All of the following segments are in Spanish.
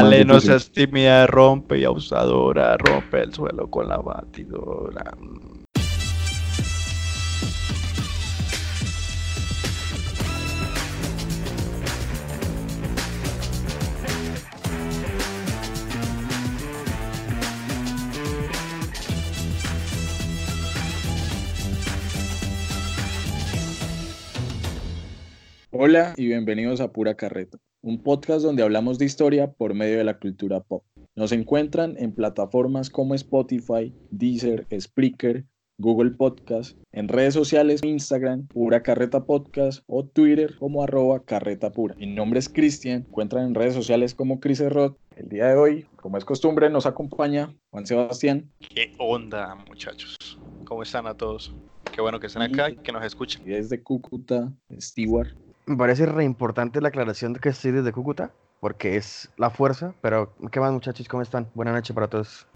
Dale, no seas tímida, rompe y abusadora, rompe el suelo con la batidora. Hola y bienvenidos a Pura Carreta, un podcast donde hablamos de historia por medio de la cultura pop. Nos encuentran en plataformas como Spotify, Deezer, Spreaker, Google Podcast, en redes sociales, Instagram, Pura Carreta Podcast o Twitter como arroba carreta pura. Mi nombre es Cristian, encuentran en redes sociales como Chris Rod. El día de hoy, como es costumbre, nos acompaña Juan Sebastián. ¿Qué onda, muchachos? ¿Cómo están a todos? Qué bueno que estén acá y que nos escuchen. Y desde Cúcuta, Stewart. Me parece re importante la aclaración de que estoy desde Cúcuta, porque es la fuerza, pero ¿qué más muchachos? ¿Cómo están? Buenas noches para todos.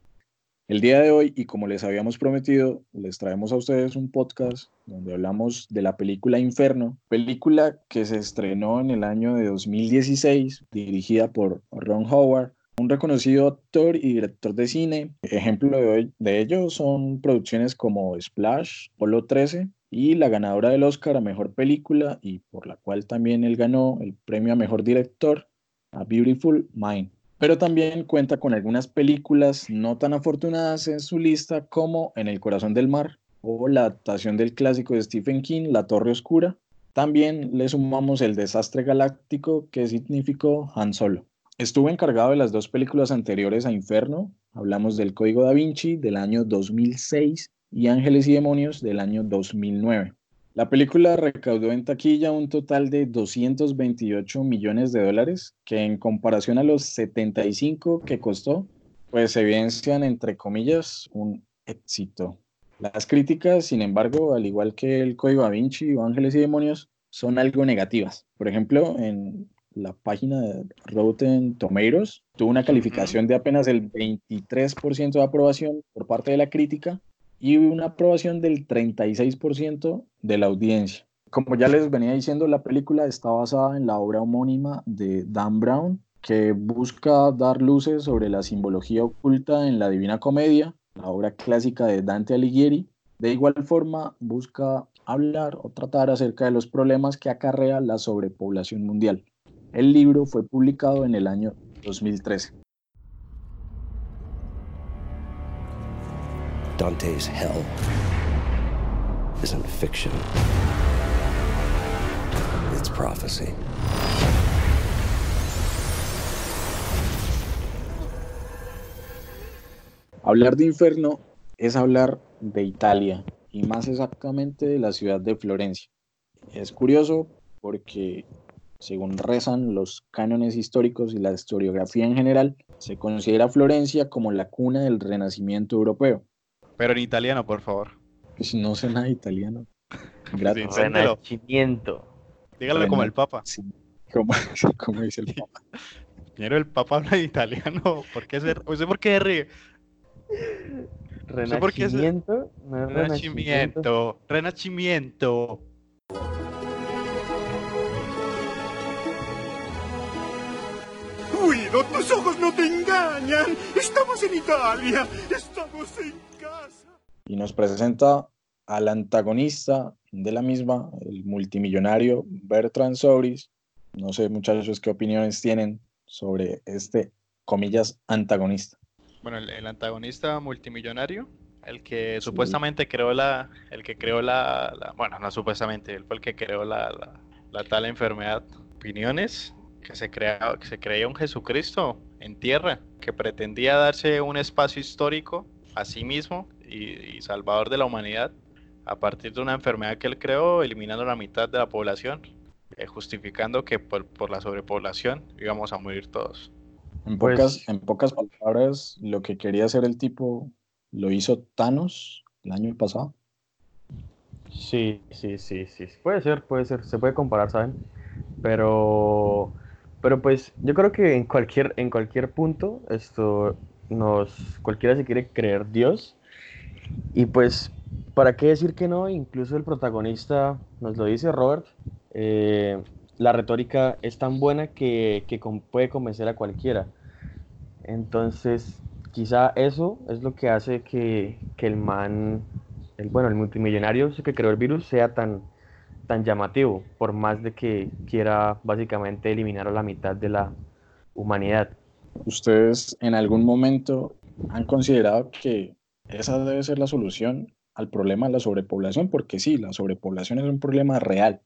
El día de hoy, y como les habíamos prometido, les traemos a ustedes un podcast donde hablamos de la película Inferno, película que se estrenó en el año de 2016, dirigida por Ron Howard, un reconocido actor y director de cine. Ejemplo de, de ello son producciones como Splash, Polo 13, y la ganadora del Oscar a Mejor Película y por la cual también él ganó el premio a Mejor Director, A Beautiful Mind. Pero también cuenta con algunas películas no tan afortunadas en su lista como En el Corazón del Mar o la adaptación del clásico de Stephen King, La Torre Oscura. También le sumamos El Desastre Galáctico que significó Han Solo. Estuvo encargado de las dos películas anteriores a Inferno. Hablamos del Código da Vinci del año 2006 y Ángeles y Demonios del año 2009. La película recaudó en taquilla un total de 228 millones de dólares, que en comparación a los 75 que costó, pues evidencian entre comillas un éxito. Las críticas, sin embargo, al igual que el Código Da Vinci o Ángeles y Demonios, son algo negativas. Por ejemplo, en la página de Rotten Tomatoes tuvo una calificación de apenas el 23% de aprobación por parte de la crítica y una aprobación del 36% de la audiencia. Como ya les venía diciendo, la película está basada en la obra homónima de Dan Brown, que busca dar luces sobre la simbología oculta en la Divina Comedia, la obra clásica de Dante Alighieri. De igual forma, busca hablar o tratar acerca de los problemas que acarrea la sobrepoblación mundial. El libro fue publicado en el año 2013. Dante's hell isn't fiction, it's prophecy. Hablar de infierno es hablar de Italia y más exactamente de la ciudad de Florencia. Es curioso porque, según rezan los cánones históricos y la historiografía en general, se considera Florencia como la cuna del Renacimiento europeo. Pero en italiano, por favor. Pues no sé nada italiano. Gracias. Renacimiento. Dígalo como el Papa. Sí, como, como dice el Papa. Primero el Papa habla italiano. ¿Por qué se, por qué ríe? Renacimiento. no es Renacimiento. Renacimiento. Guido, tus ojos no te engañan. Estamos en Italia. Estamos en. Y nos presenta al antagonista de la misma, el multimillonario Bertrand Sobris. No sé, muchachos, qué opiniones tienen sobre este, comillas, antagonista. Bueno, el, el antagonista multimillonario, el que supuestamente creó la, el que creó la, la- bueno, no supuestamente, él fue el que creó la, la, la tal enfermedad. Opiniones que se crea, que se creía un Jesucristo en tierra, que pretendía darse un espacio histórico a sí mismo y, y salvador de la humanidad a partir de una enfermedad que él creó, eliminando la mitad de la población, eh, justificando que por, por la sobrepoblación íbamos a morir todos. En Pues- pocas, en pocas palabras, lo que quería hacer el tipo lo hizo Thanos el año pasado. Sí, sí, sí, sí. Puede ser, puede ser. Se puede comparar, ¿saben? Pero, pero pues yo creo que en cualquier, en cualquier punto, esto nos, cualquiera se quiere creer Dios. Y pues, ¿para qué decir que no? Incluso el protagonista nos lo dice Robert. eh, la retórica es tan buena que, que con- puede convencer a cualquiera. Entonces, quizá eso es lo que hace que, que el man, el, bueno, el multimillonario que creó el virus sea tan, tan llamativo, por más de que quiera básicamente eliminar a la mitad de la humanidad. ¿Ustedes en algún momento han considerado que esa debe ser la solución al problema de la sobrepoblación? Porque sí, la sobrepoblación es un problema real,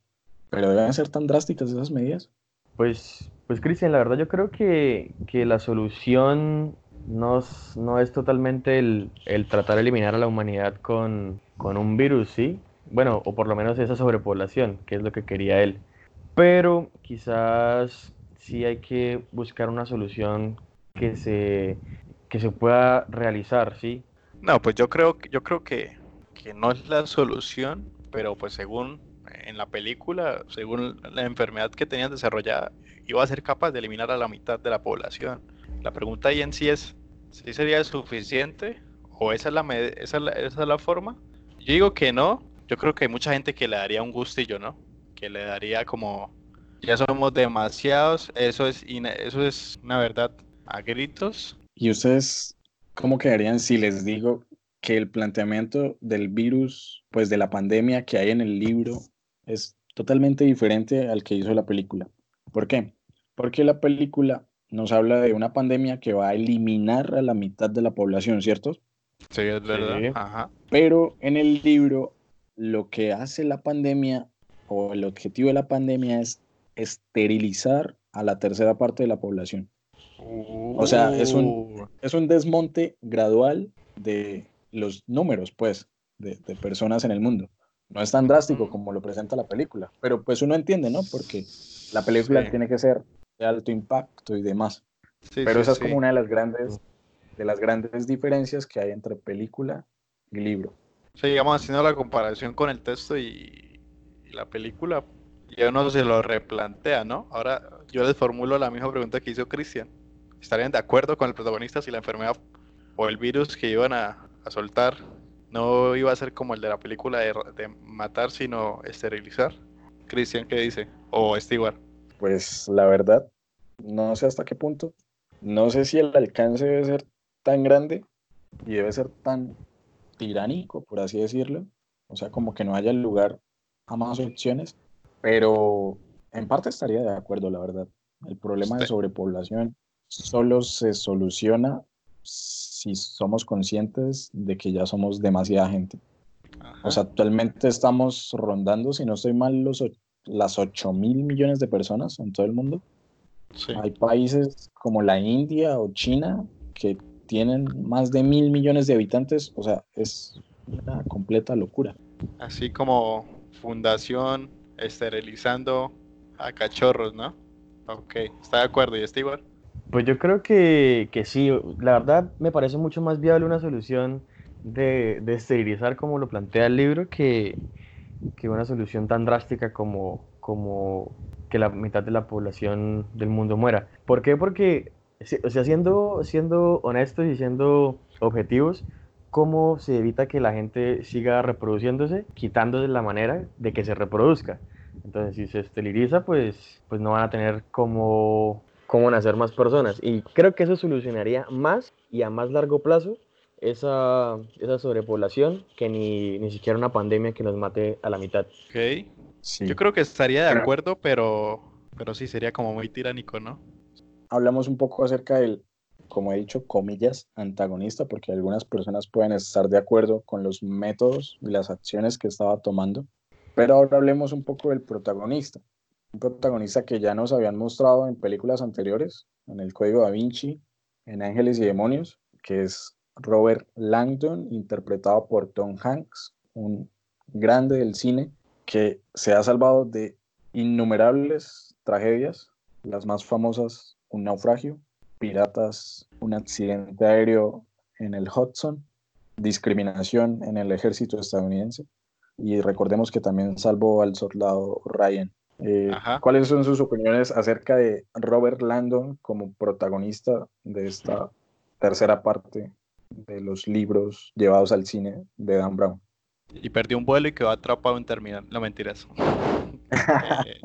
pero deben ser tan drásticas esas medidas. Pues, pues Cristian, la verdad yo creo que, que la solución no, es- no es totalmente el, el tratar de eliminar a la humanidad con, con un virus, ¿sí? Bueno, o por lo menos esa sobrepoblación, que es lo que quería él. Pero quizás sí hay que buscar una solución que se, que se pueda realizar, ¿sí? No, pues yo creo, yo creo que, que no es la solución, pero pues según en la película, según la enfermedad que tenían desarrollada, iba a ser capaz de eliminar a la mitad de la población. La pregunta ahí en sí es, ¿sí sería suficiente? ¿O esa es la, esa esa es la forma? Yo digo que no, yo creo que hay mucha gente que le daría un gustillo, ¿no? Que le daría como, ya somos demasiados, eso es, eso es una verdad a gritos. ¿Y ustedes cómo quedarían si les digo que el planteamiento del virus, pues de la pandemia que hay en el libro, es totalmente diferente al que hizo la película? ¿Por qué? Porque la película nos habla de una pandemia que va a eliminar a la mitad de la población, ¿cierto? Sí, es verdad. Sí. Ajá. Pero en el libro lo que hace la pandemia o el objetivo de la pandemia es esterilizar a la tercera parte de la población. O sea, es un- Uh, Es un desmonte gradual de los números, pues, de, de personas en el mundo. No es tan drástico como lo presenta la película, pero pues uno entiende, ¿no? Porque la película Sí. tiene que ser de alto impacto y demás. sí, Pero sí, esa es como una de las grandes, de las grandes diferencias que hay entre película y libro. Sí, digamos, haciendo la comparación con el texto y, y la película, ya uno se lo replantea, ¿no? Ahora yo les formulo la misma pregunta que hizo Cristian. ¿Estarían de acuerdo con el protagonista si la enfermedad o el virus que iban a, soltar no iba a ser como el de la película de, de matar, sino esterilizar? Cristian, ¿qué dice? O Stewart. Pues la verdad, no sé hasta qué punto. No sé si el alcance debe ser tan grande y debe ser tan tiránico, por así decirlo. O sea, como que no haya lugar a más opciones. Pero en parte estaría de acuerdo, la verdad. El problema de sobrepoblación solo se soluciona si somos conscientes de que ya somos demasiada gente. Ajá. O sea, actualmente estamos rondando, si no estoy mal, los, las 8 mil millones de personas en todo el mundo. Sí. Hay países como la India o China que tienen más de mil millones de habitantes. O sea, es una completa locura. Así como fundación esterilizando a cachorros, ¿no? Ok, está de acuerdo. ¿Y? Pues yo creo que, que sí, la verdad me parece mucho más viable una solución de, de esterilizar como lo plantea el libro que, que una solución tan drástica como, como que la mitad de la población del mundo muera. ¿Por qué? Porque, o sea, siendo, siendo honestos y siendo objetivos, ¿cómo se evita que la gente siga reproduciéndose, quitándose la manera de que se reproduzca? Entonces, si se esteriliza, pues, pues no van a tener como cómo nacer más personas. Y creo que eso solucionaría más y a más largo plazo esa, esa sobrepoblación que ni, ni siquiera una pandemia que nos mate a la mitad. Ok. Sí. Yo creo que estaría de acuerdo, pero, pero sí sería como muy tiránico, ¿no? Hablamos un poco acerca del, como he dicho, comillas, antagonista, porque algunas personas pueden estar de acuerdo con los métodos y las acciones que estaba tomando. Pero ahora hablemos un poco del protagonista. Un protagonista que ya nos habían mostrado en películas anteriores, en El Código Da Vinci, en Ángeles y Demonios, que es Robert Langdon, interpretado por Tom Hanks, un grande del cine que se ha salvado de innumerables tragedias, las más famosas, un naufragio, piratas, un accidente aéreo en el Hudson, discriminación en el ejército estadounidense y recordemos que también salvó al soldado Ryan. Eh. ¿Cuáles son sus opiniones acerca de Robert Landon como protagonista de esta tercera parte de los libros llevados al cine de Dan Brown? Y perdió un vuelo y quedó atrapado en terminal. No mentiras. Eh,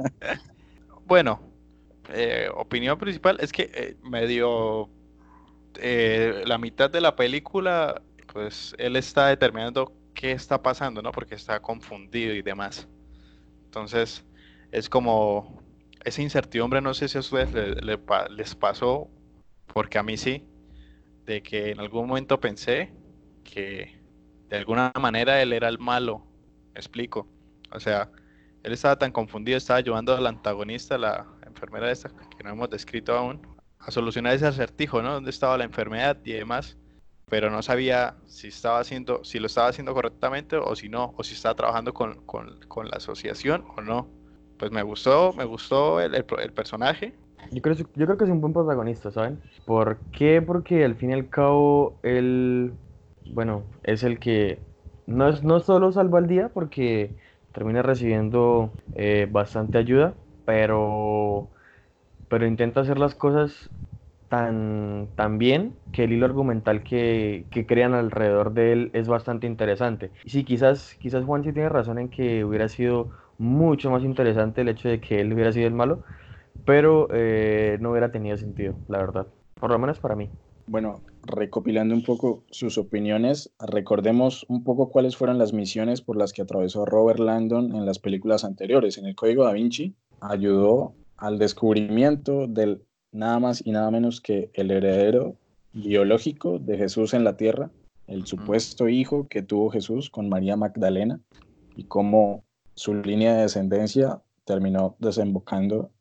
bueno, eh, opinión principal es que eh, medio la mitad de la película, pues él está determinando qué está pasando, ¿no? Porque está confundido y demás. Entonces, es como esa incertidumbre, no sé si a ustedes le- le pa- les pasó, porque a mí sí, de que en algún momento pensé que de alguna manera él era el malo. Me explico. O sea, él estaba tan confundido, estaba ayudando al antagonista, la enfermera esta que no hemos descrito aún, a solucionar ese acertijo, ¿no? Dónde estaba la enfermedad y demás, pero no sabía si estaba haciendo, si lo estaba haciendo correctamente o si no, o si estaba trabajando con, con- con la asociación o no. Pues me gustó, me gustó el, el personaje. Yo creo, yo creo que es un buen protagonista, ¿saben? ¿Por qué? Porque al fin y al cabo él, bueno, es el que no, es, no solo salva el día porque termina recibiendo eh, bastante ayuda, pero, pero intenta hacer las cosas tan, tan bien que el hilo argumental que, que crean alrededor de él es bastante interesante. Y sí, quizás, quizás Juan sí tiene razón en que hubiera sido mucho más interesante el hecho de que él hubiera sido el malo, pero eh, no hubiera tenido sentido, la verdad. Por lo menos para mí. Bueno, recopilando un poco sus opiniones, recordemos un poco cuáles fueron las misiones por las que atravesó Robert Landon en las películas anteriores. En el Código da Vinci ayudó al descubrimiento del nada más y nada menos que el heredero biológico de Jesús en la tierra, el supuesto hijo que tuvo Jesús con María Magdalena y cómo su línea de descendencia terminó desembocando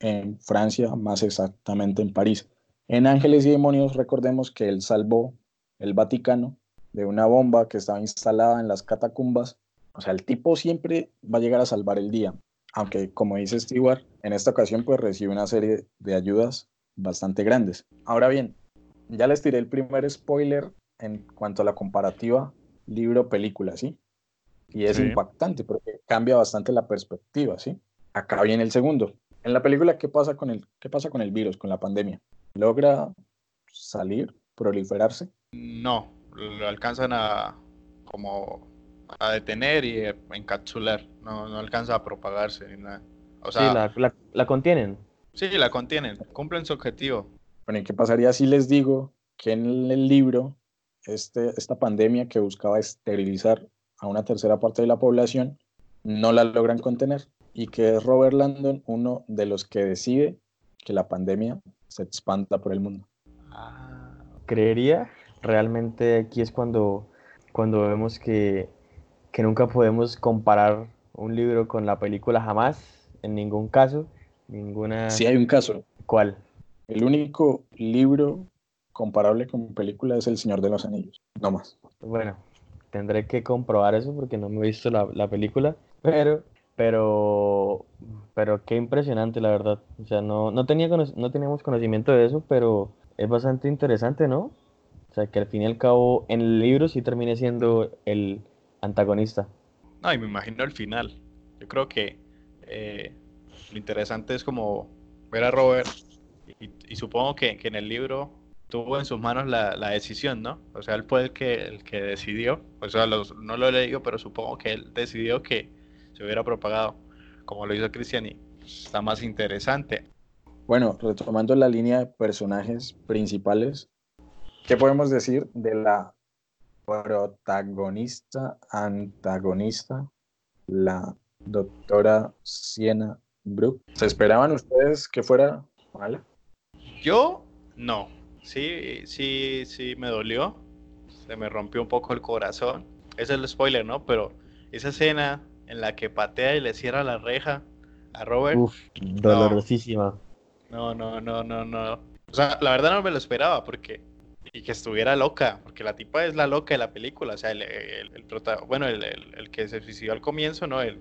en Francia, más exactamente en París. En Ángeles y Demonios recordemos que él salvó el Vaticano de una bomba que estaba instalada en las catacumbas. O sea, el tipo siempre va a llegar a salvar el día. Aunque, como dice Stewart, en esta ocasión pues recibe una serie de ayudas bastante grandes. Ahora bien, ya les tiré el primer spoiler en cuanto a la comparativa libro-película, ¿sí? Y es Sí. impactante porque cambia bastante la perspectiva, ¿sí? Acá viene el segundo. En la película, ¿qué pasa con el, qué pasa con el virus, con la pandemia? ¿Logra salir, proliferarse? No, lo alcanzan a como a detener y a encapsular. No, no alcanza a propagarse ni nada. O Sí, sea, la, la- la contienen. sí, la contienen, cumplen su objetivo. Bueno, ¿y qué pasaría si les digo que en el libro este, esta pandemia que buscaba esterilizar a una tercera parte de la población no la logran contener y que es Robert Landon uno de los que decide que la pandemia se expanda por el mundo? Ah, Creería, realmente aquí es cuando, cuando vemos que, que nunca podemos comparar un libro con la película jamás, en ningún caso, ninguna... Si hay un caso, ¿Cuál? el único libro comparable con película es El Señor de los Anillos, no más. Bueno, tendré que comprobar eso porque no me he visto la, la película, pero, pero, pero qué impresionante la verdad. O sea, no, no tenía no teníamos conocimiento de eso, pero es bastante interesante, ¿no? O sea, que al fin y al cabo en el libro sí termine siendo el antagonista. No, y me imagino el final. Yo creo que eh, lo interesante es como ver a Robert y, y supongo que, que en el libro tuvo en sus manos la, la decisión, ¿no? O sea, él fue el que, el que decidió, o sea, los- no lo he leído, pero supongo que él decidió que se hubiera propagado como lo hizo Cristian y está más interesante. Bueno, retomando la línea de personajes principales, ¿qué podemos decir de la protagonista, antagonista, la doctora Siena Brook? ¿Se esperaban ustedes que fuera mala? Yo no, sí, sí, sí me dolió, se me rompió un poco el corazón. Ese es el spoiler, ¿no? Pero esa escena en la que patea y le cierra la reja a Robert, Uf, dolorosísima. no, no, no, no, no. O sea, la verdad no me lo esperaba porque y que estuviera loca, porque la tipa es la loca de la película, o sea, el, el, el bueno, el, el- que se suicidó al comienzo, ¿no? El,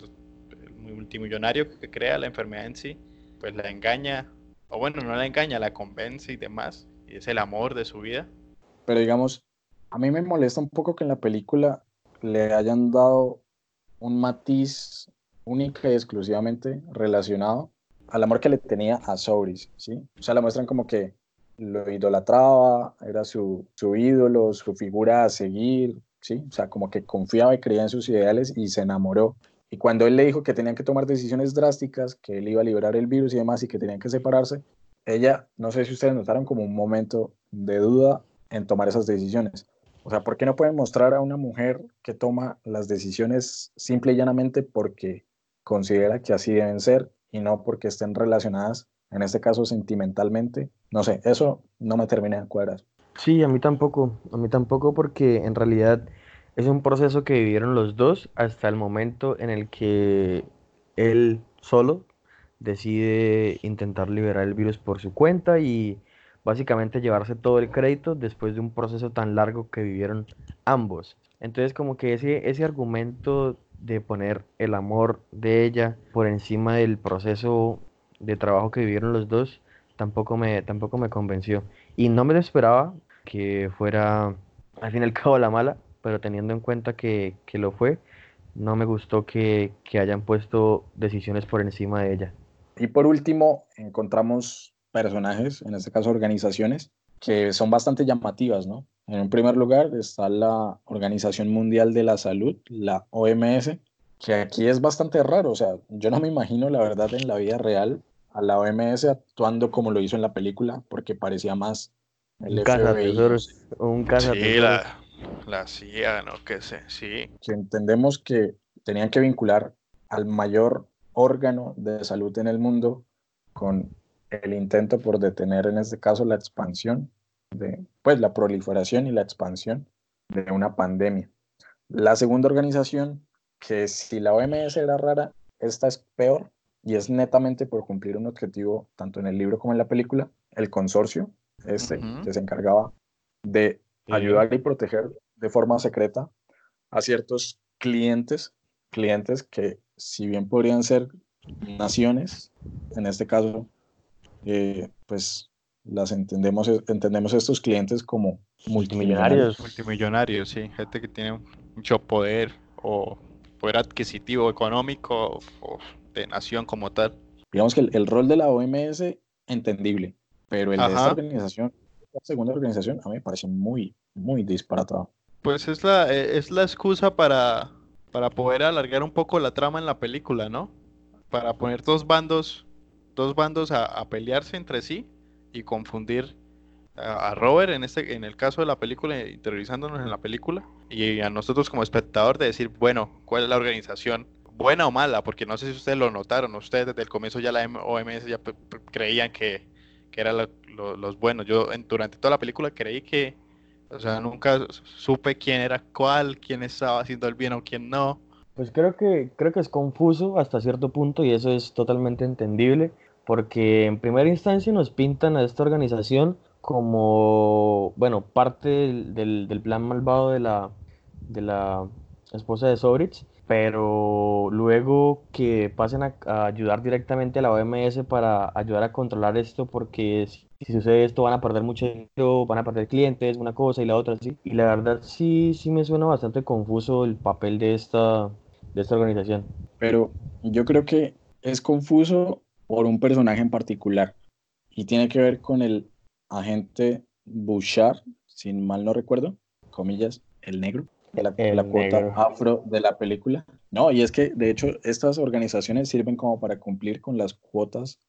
multimillonario que crea la enfermedad en sí, pues la engaña, o bueno, no la engaña, la convence y demás, y es el amor de su vida. Pero digamos, a mí me molesta un poco que en la película le hayan dado un matiz única y exclusivamente relacionado al amor que le tenía a Sobris, ¿sí? O sea, la muestran como que lo idolatraba, era su, su ídolo, su figura a seguir, ¿sí? O sea, como que confiaba y creía en sus ideales y se enamoró. Y cuando él le dijo que tenían que tomar decisiones drásticas, que él iba a liberar el virus y demás y que tenían que separarse, ella, no sé si ustedes notaron como un momento de duda en tomar esas decisiones. O sea, ¿por qué no pueden mostrar a una mujer que toma las decisiones simple y llanamente porque considera que así deben ser y no porque estén relacionadas, en este caso sentimentalmente? No sé, eso no me termina de cuadrar. Sí, a mí tampoco, a mí tampoco porque en realidad es un proceso que vivieron los dos hasta el momento en el que él solo decide intentar liberar el virus por su cuenta y básicamente llevarse todo el crédito después de un proceso tan largo que vivieron ambos. Entonces como que ese, ese argumento de poner el amor de ella por encima del proceso de trabajo que vivieron los dos tampoco me, tampoco me convenció. Y no me lo esperaba que fuera al fin y al cabo la mala, pero teniendo en cuenta que, que lo fue, no me gustó que, que hayan puesto decisiones por encima de ella. Y por último, encontramos personajes, en este caso organizaciones, que son bastante llamativas, ¿no? En primer lugar está la Organización Mundial de la Salud, la OMS, que aquí es bastante raro, o sea, yo no me imagino la verdad en la vida real a la OMS actuando como lo hizo en la película, porque parecía más el Un tesoros, un caza Sí, la, la CIA, no que sé, sí. que entendemos que tenían que vincular al mayor órgano de salud en el mundo con el intento por detener en este caso la expansión de pues la proliferación y la expansión de una pandemia. La segunda organización que si la OMS era rara, esta es peor y es netamente por cumplir un objetivo tanto en el libro como en la película, el consorcio este que se encargaba de Sí. ayudar y proteger de forma secreta a ciertos clientes, clientes que si bien podrían ser naciones, en este caso, eh, pues las entendemos, entendemos estos clientes como multimillonarios. Multimillonarios. Multimillonarios, sí. Gente que tiene mucho poder o poder adquisitivo, económico o de nación como tal. Digamos que el, el rol de la OMS, entendible, pero el de esta organización, esta segunda organización, a mí me parece muy, muy disparatado. Pues es la, eh, es la excusa para, para poder alargar un poco la trama en la película, ¿no? Para poner dos bandos, dos bandos a, a pelearse entre sí y confundir a, a Robert en este, en el caso de la película, interiorizándonos en la película, y a nosotros como espectador de decir, bueno, ¿cuál es la organización? Buena o mala, porque no sé si ustedes lo notaron, ustedes desde el comienzo ya la OMS ya creían que, que eran lo- lo- los buenos. Yo en- durante toda la película creí que, o sea, nunca supe quién era cuál, quién estaba haciendo el bien o quién no. Pues creo que, creo que es confuso hasta cierto punto y eso es totalmente entendible porque en primera instancia nos pintan a esta organización como, bueno, parte del, del- del plan malvado de la, de la esposa de Sobrich, pero luego que pasen a, ayudar directamente a la OMS para ayudar a controlar esto porque si, si sucede esto van a perder mucho dinero, van a perder clientes, una cosa y la otra, sí. Y la verdad sí, sí me suena bastante confuso el papel de esta, de esta organización. Pero yo creo que es confuso por un personaje en particular y tiene que ver con el agente Bouchard, si mal no recuerdo, comillas, el negro, de la, de El la cuota negro. afro de la película. No, y es que de hecho estas organizaciones sirven como para cumplir con las cuotas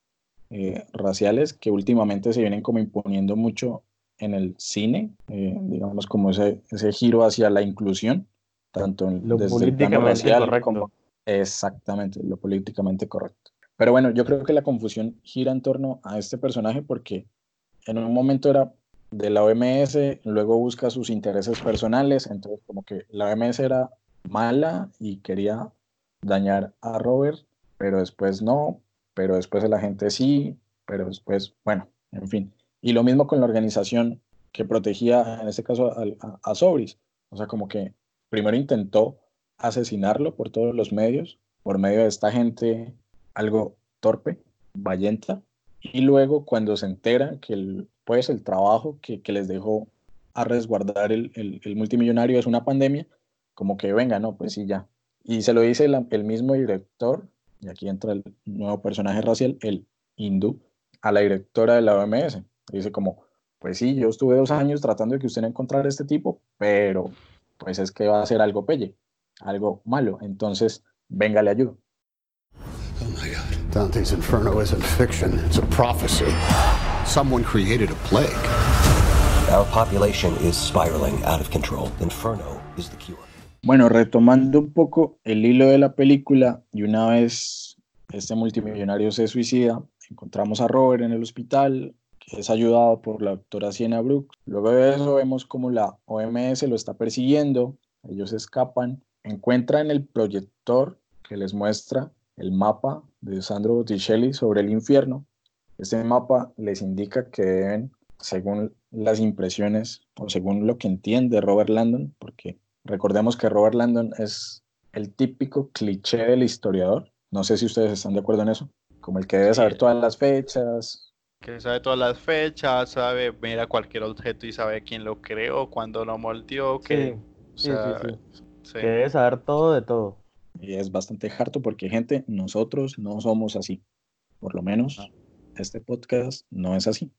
eh, raciales que últimamente se vienen como imponiendo mucho en el cine, eh, digamos como ese, ese giro hacia la inclusión, tanto en, Lo desde el políticamente racial correcto. como Exactamente, lo políticamente correcto. Pero bueno, yo creo que la confusión gira en torno a este personaje porque en un momento era de la OMS, luego busca sus intereses personales, entonces como que la OMS era mala y quería dañar a Robert, pero después no, pero después la gente sí, pero después, bueno, en fin. Y lo mismo con la organización que protegía, en este caso, a, a Sobris. O sea, como que primero intentó asesinarlo por todos los medios, por medio de esta gente algo torpe, valienta, y luego cuando se entera que el, pues el trabajo que, les dejó a resguardar el, multimillonario es una pandemia, como que venga, no, pues sí, ya. Y se lo dice el mismo director, y aquí entra el nuevo personaje racial, el hindú, a la directora de la OMS. Dice como, pues sí, yo estuve dos años tratando de que usted encontrara este tipo, pero pues es que va a ser algo pelle, algo malo. Entonces, venga, le ayudo. Oh my God. Dante's Inferno isn't fiction, it's a prophecy. Someone created a plague. Our population is spiraling out of control. Inferno is the cure. Bueno, retomando un poco el hilo de la película, y una vez este multimillonario se suicida, encontramos a Robert en el hospital, que es ayudado por la doctora Sienna Brooks. Luego de eso vemos como la OMS lo está persiguiendo, ellos escapan, encuentran el proyector que les muestra el mapa de Sandro Botticelli sobre el infierno. Este mapa les indica que deben, según las impresiones o según lo que entiende Robert Landon, porque recordemos que Robert Landon es el típico cliché del historiador, no sé si ustedes están de acuerdo en eso, como el que debe saber todas las fechas, Que sabe todas las fechas, sabe, mira cualquier objeto y sabe quién lo creó, cuándo lo moldeó, que, Sí, o sí, sea, sí, sí. Que debe saber todo de todo. y es bastante harto porque gente, nosotros no somos así, por lo menos No. Este podcast no es así.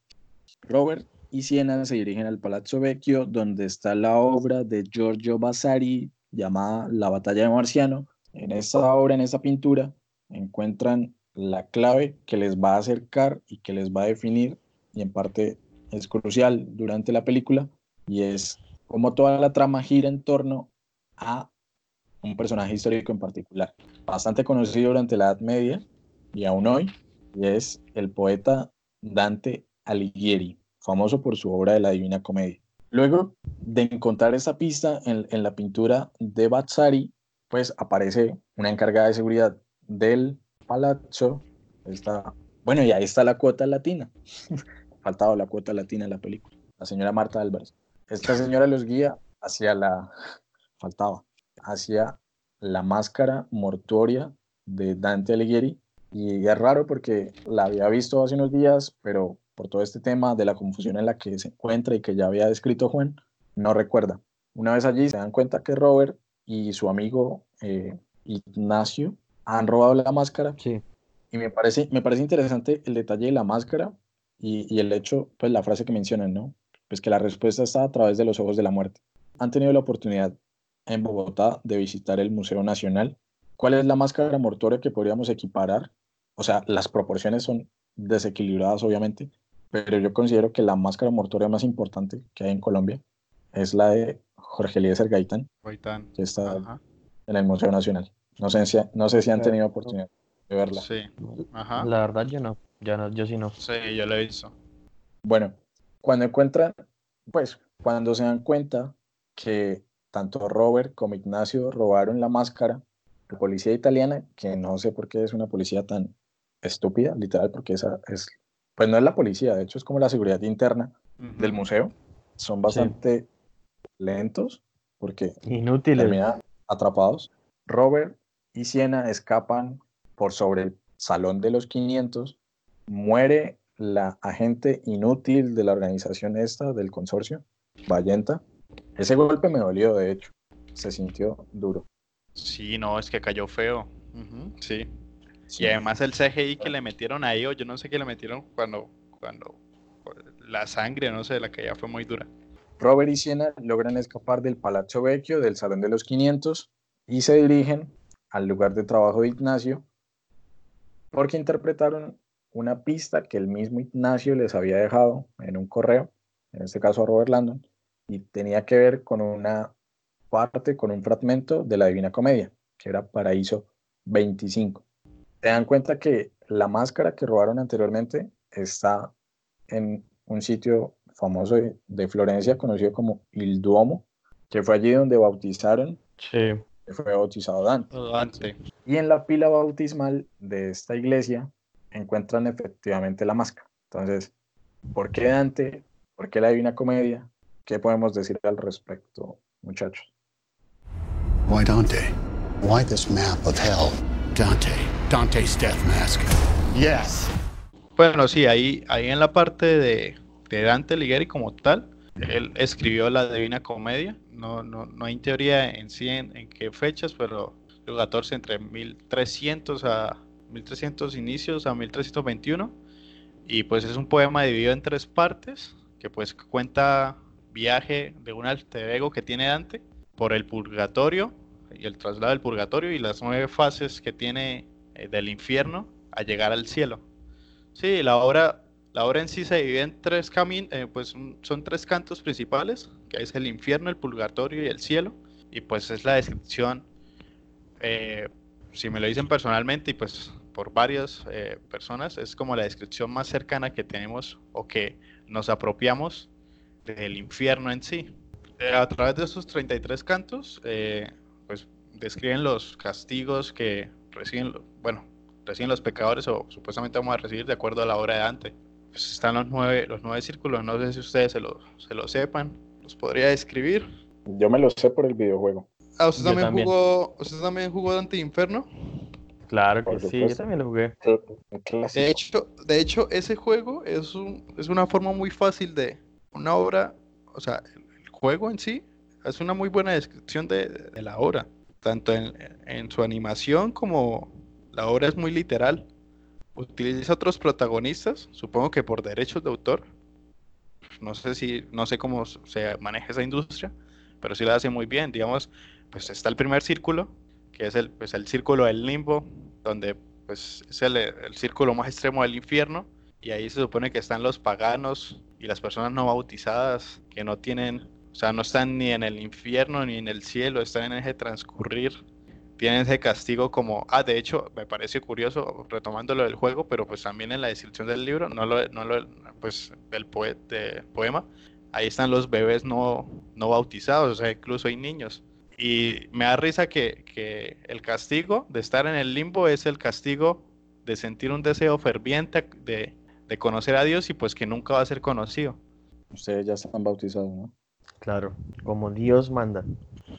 Robert y Siena se dirigen al Palazzo Vecchio, donde está la obra de Giorgio Vasari llamada La Batalla de Marciano. En esta obra, en esta pintura, encuentran la clave que les va a acercar y que les va a definir, y en parte es crucial durante la película, y es cómo toda la trama gira en torno a un personaje histórico en particular, bastante conocido durante la Edad Media y aún hoy, y es el poeta Dante Alighieri, famoso por su obra de la Divina Comedia. Luego de encontrar esta pista en, en la pintura de Bazzari, pues aparece una encargada de seguridad del palazzo. Está, bueno, y ahí está la cuota latina. Faltaba la cuota latina en la película. La señora Marta Álvarez. Esta señora los guía hacia la... Faltaba. Hacia la máscara mortuoria de Dante Alighieri. Y es raro porque la había visto hace unos días, pero por todo este tema de la confusión en la que se encuentra y que ya había descrito Juan, no recuerda. Una vez allí se dan cuenta que Robert y su amigo eh, Ignacio han robado la máscara Sí. y me parece, me parece interesante el detalle de la máscara y, y el hecho, pues la frase que mencionan, ¿no? Pues que la respuesta está a través de los ojos de la muerte. Han tenido la oportunidad en Bogotá de visitar el Museo Nacional. ¿Cuál es la máscara mortuoria que podríamos equiparar? O sea, las proporciones son desequilibradas, obviamente, pero yo considero que la máscara mortuoria más importante que hay en Colombia es la de Jorge Eliezer Gaitán, Gaitán. que está Ajá. en el Museo Nacional. No sé si, no sé si han tenido oportunidad de verla. Sí, ajá. La verdad yo no, yo no, yo sí no. Sí, yo lo he visto. Bueno, cuando encuentran, pues cuando se dan cuenta que tanto Robert como Ignacio robaron la máscara, la policía italiana, que no sé por qué es una policía tan estúpida, literal, porque esa es, pues no es la policía, de hecho es como la seguridad interna del museo, son bastante lentos porque Inútiles. terminan atrapados. Robert y Siena escapan por sobre el salón de los 500. Muere la agente inútil de la organización esta, del consorcio, Vallenta. Ese golpe me dolió, de hecho. Se sintió duro. Sí, no, es que cayó feo. Sí. Y además el CGI que le metieron ahí, o yo no sé qué le metieron cuando, cuando la sangre, no sé, la caída fue muy dura. Robert y Siena logran escapar del Palazzo Vecchio, del Salón de los 500, y se dirigen al lugar de trabajo de Ignacio, porque interpretaron una pista que el mismo Ignacio les había dejado en un correo, en este caso a Robert Landon, y tenía que ver con una parte, con un fragmento de la Divina Comedia, que era Paraíso 25. Se dan cuenta que la máscara que robaron anteriormente está en un sitio famoso de, de Florencia conocido como Il Duomo, que fue allí donde bautizaron, Sí. que fue bautizado Dante. Dante. Y en la pila bautismal de esta iglesia encuentran efectivamente la máscara. Entonces, ¿por qué Dante? ¿Por qué la Divina Comedia? ¿Qué podemos decir al respecto, muchachos? Why Dante? Why this map of hell? Dante. Dante's death mask. Yes. Bueno, sí, ahí, ahí en la parte de, de Dante Alighieri como tal, él escribió la Divina Comedia. No, no, no hay teoría en sí en, en qué fechas, pero el 14 entre 1300 a 1300 inicios a 1321. Y pues es un poema dividido en tres partes, que pues cuenta viaje de un alter ego que tiene Dante por el purgatorio y el traslado del purgatorio y las nueve fases que tiene eh, del infierno a llegar al cielo. Sí, la obra, la obra en sí se divide en tres caminos, pues son tres cantos principales, que es el infierno, el purgatorio y el cielo. Y pues es la descripción, eh, si me lo dicen personalmente y pues por varias eh, personas, es como la descripción más cercana que tenemos o que nos apropiamos del infierno en sí. Eh, a través de estos 33 cantos, pues describen los castigos que reciben, bueno, reciben los pecadores o supuestamente vamos a recibir de acuerdo a la obra de Dante. Pues están los nueve, los nueve círculos, no sé si ustedes se lo, se lo sepan, los podría describir. Yo me lo sé por el videojuego. Ah, ¿usted también, jugó, ¿usted también jugó Dante Inferno? Claro que sí, yo también lo jugué. De hecho, de hecho, ese juego es, un, es una forma muy fácil de una obra, o sea, juego en sí es una muy buena descripción de, la obra, tanto en, su animación como la obra es muy literal. Utiliza otros protagonistas, supongo que por derechos de autor. No sé si, no sé cómo se maneja esa industria, pero sí la hace muy bien. Digamos, pues está el primer círculo, que es el, pues, el círculo del limbo, donde pues es el, círculo más extremo del infierno, y ahí se supone que están los paganos y las personas no bautizadas que no tienen, sea, no están ni en el infierno ni en el cielo, están en ese transcurrir tienen ese castigo como, ah, de hecho, me parece curioso, retomando lo del juego, pero pues también en la descripción del libro, no lo, no lo pues del poema, ahí están los bebés no, no bautizados, o sea, incluso hay niños. Y me da risa que, que, el castigo de estar en el limbo es el castigo de sentir un deseo ferviente de, de conocer a Dios y pues que nunca va a ser conocido. Ustedes ya están bautizados, ¿no? Claro, como Dios manda.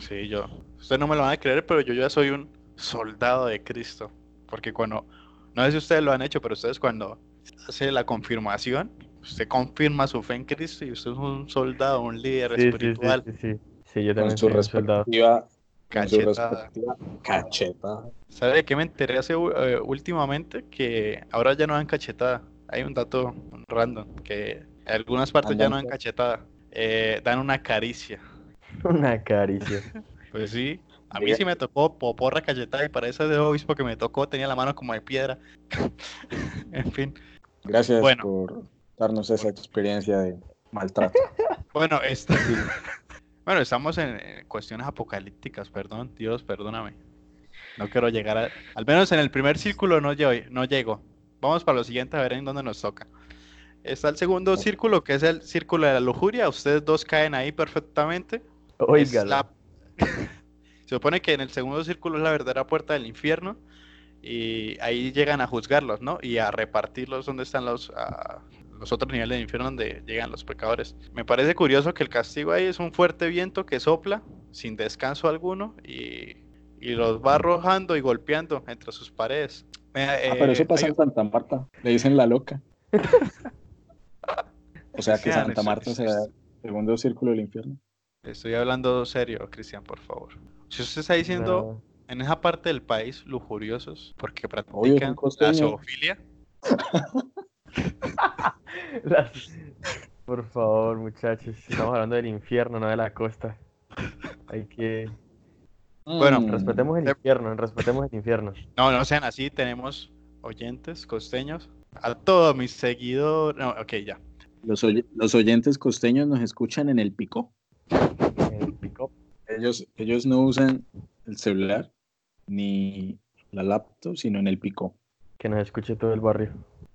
Sí, yo. Ustedes no me lo van a creer, pero yo ya soy un soldado de Cristo. Porque cuando, no sé si ustedes lo han hecho, pero ustedes cuando hace la confirmación, usted confirma su fe en Cristo y usted es un soldado, un líder espiritual. Sí, sí, sí, yo también soy un soldado. Cachetada. Cachetada. ¿Sabe de qué me enteré hace eh, últimamente? Que ahora ya no dan cachetada. Hay un dato random que en algunas partes ya no dan cachetada. Eh, dan una caricia. Una caricia. Pues sí. A mí sí me tocó poporra cachetada y para ese de obispo que me tocó tenía la mano como de piedra. en fin. Gracias por darnos esa experiencia de maltrato. Bueno, bueno, estamos en cuestiones apocalípticas, perdón, Dios, perdóname. No quiero llegar a... Al menos en el primer círculo no llego. No llego. Vamos para lo siguiente a ver en dónde nos toca. Está el segundo círculo, que es el círculo de la lujuria. Ustedes dos caen ahí perfectamente. Oiga. Se supone que en el segundo círculo es la verdadera puerta del infierno. Y ahí llegan a juzgarlos, ¿no? Y a repartirlos donde están los, los otros niveles del infierno donde llegan los pecadores. Me parece curioso que el castigo ahí es un fuerte viento que sopla sin descanso alguno y, y los va arrojando y golpeando entre sus paredes. ah, pero eso pasa en Santa Marta. Le dicen la loca. O sea que Santa Marta será el segundo círculo del infierno. Estoy hablando serio, Cristian, por favor. Si usted está diciendo en esa parte del país lujuriosos porque practican la zoofilia. Por favor, muchachos, estamos hablando del infierno, no de la costa. Hay que. Bueno, mm. respetemos el infierno, respetemos el infierno. No, no sean así, tenemos oyentes costeños. A todos mis seguidores. No, ok, ya. Los, los oyentes costeños nos escuchan en el pico. En el pico. Ellos, ellos no usan el celular ni la laptop, sino en el pico. Que nos escuche todo el barrio.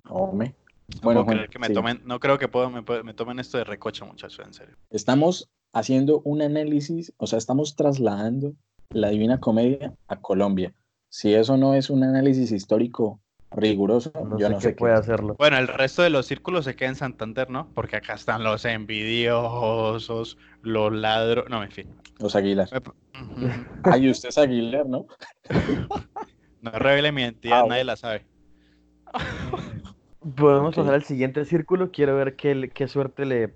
Hombre. bueno, que me tomen, no creo que puedo, me, tomen esto de recocha, muchachos, en serio. Estamos haciendo un análisis, o sea, estamos trasladando la Divina Comedia a Colombia. Si eso no es un análisis histórico riguroso, yo no sé qué puede hacerlo. Bueno, el resto de los círculos se queda en Santander, ¿no? Porque acá están los envidiosos, los ladros, no, en fin. Los Aguilar. Ay, usted es Aguilar, ¿no? no revele mi identidad, ah, nadie la sabe. Podemos pasar al siguiente círculo, quiero ver qué, qué suerte le,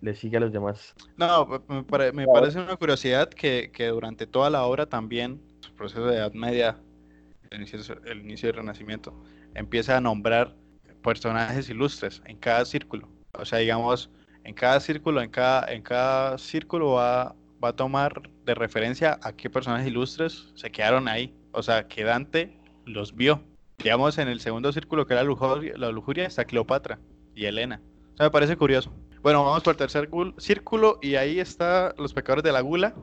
le, sigue a los demás. No, me, parece una curiosidad que, que durante toda la obra también, su proceso de Edad Media el inicio, del Renacimiento, empieza a nombrar personajes ilustres en cada círculo. O sea, digamos, en cada círculo, en cada, en cada círculo va, va a tomar de referencia a qué personajes ilustres se quedaron ahí. O sea, que Dante los vio. Digamos, en el segundo círculo, que era la lujuria, la lujuria está Cleopatra. y Elena. O sea, me parece curioso. Bueno, vamos por el tercer círculo y ahí está los pecadores de la gula.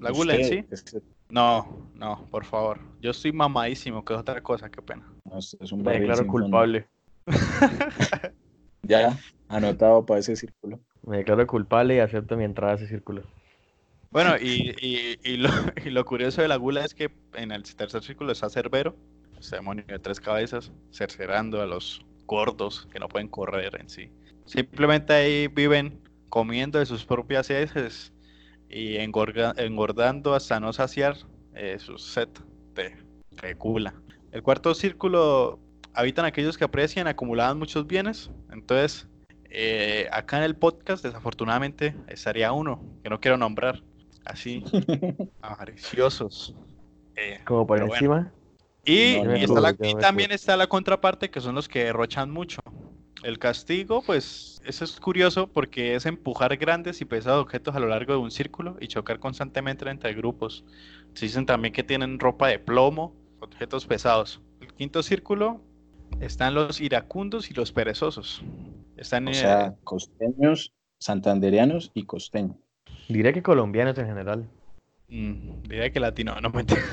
La gula en sí. Usted, No, no, por favor. Yo estoy mamadísimo, que es otra cosa, qué pena. no, es un Me barril declaro culpable. Ya, anotado para ese círculo. Me declaro culpable y acepto mi entrada a ese círculo. Bueno, y, y- y lo, y lo curioso de la gula es que en el tercer círculo está Cerbero, este demonio de tres cabezas, cercerando a los gordos que no pueden correr en sí. Simplemente ahí viven comiendo de sus propias heces y engorga- engordando hasta no saciar eh, su sed de, de gula. El cuarto círculo habitan aquellos que aprecian, acumulaban muchos bienes. Entonces, eh, acá en el podcast, desafortunadamente, estaría uno que no quiero nombrar. Así, avariciosos. Eh, Como por bueno. encima. y, No, y está la- también está la contraparte, que son los que derrochan mucho. El castigo, pues, eso es curioso porque es empujar grandes y pesados objetos a lo largo de un círculo y chocar constantemente entre grupos. Se dicen también que tienen ropa de plomo, objetos pesados. El quinto círculo están los iracundos y los perezosos. Están O eh, sea, costeños, santandereanos y costeños. Diría que colombianos en general. mm, diría que latino, no me entiendo.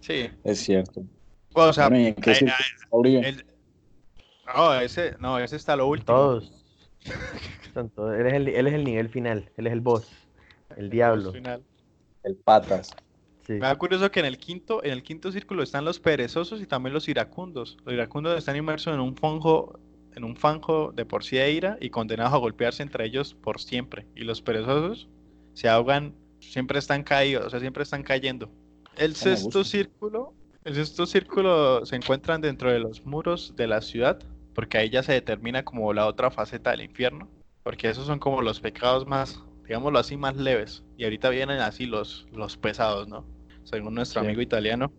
sí. Es cierto. O sea, Bueno, ¿y en qué el- no, ese, no, ese está lo último. Todos. Él, es el, él es el nivel final. Él es el boss. El diablo. Final. El patas. Sí. Me da curioso que en el quinto, en el quinto círculo están los perezosos y también los iracundos. Los iracundos están inmersos en un fango, en un fango de por sí de ira y condenados a golpearse entre ellos por siempre. Y los perezosos se ahogan, siempre están caídos, o sea, siempre están cayendo. El sexto círculo, el sexto círculo se encuentran dentro de los muros de la ciudad, porque ahí ya se determina como la otra faceta del infierno, porque esos son como los pecados más, digámoslo así, más leves. Y ahorita vienen así los, los pesados, ¿no? Según nuestro Sí. amigo italiano,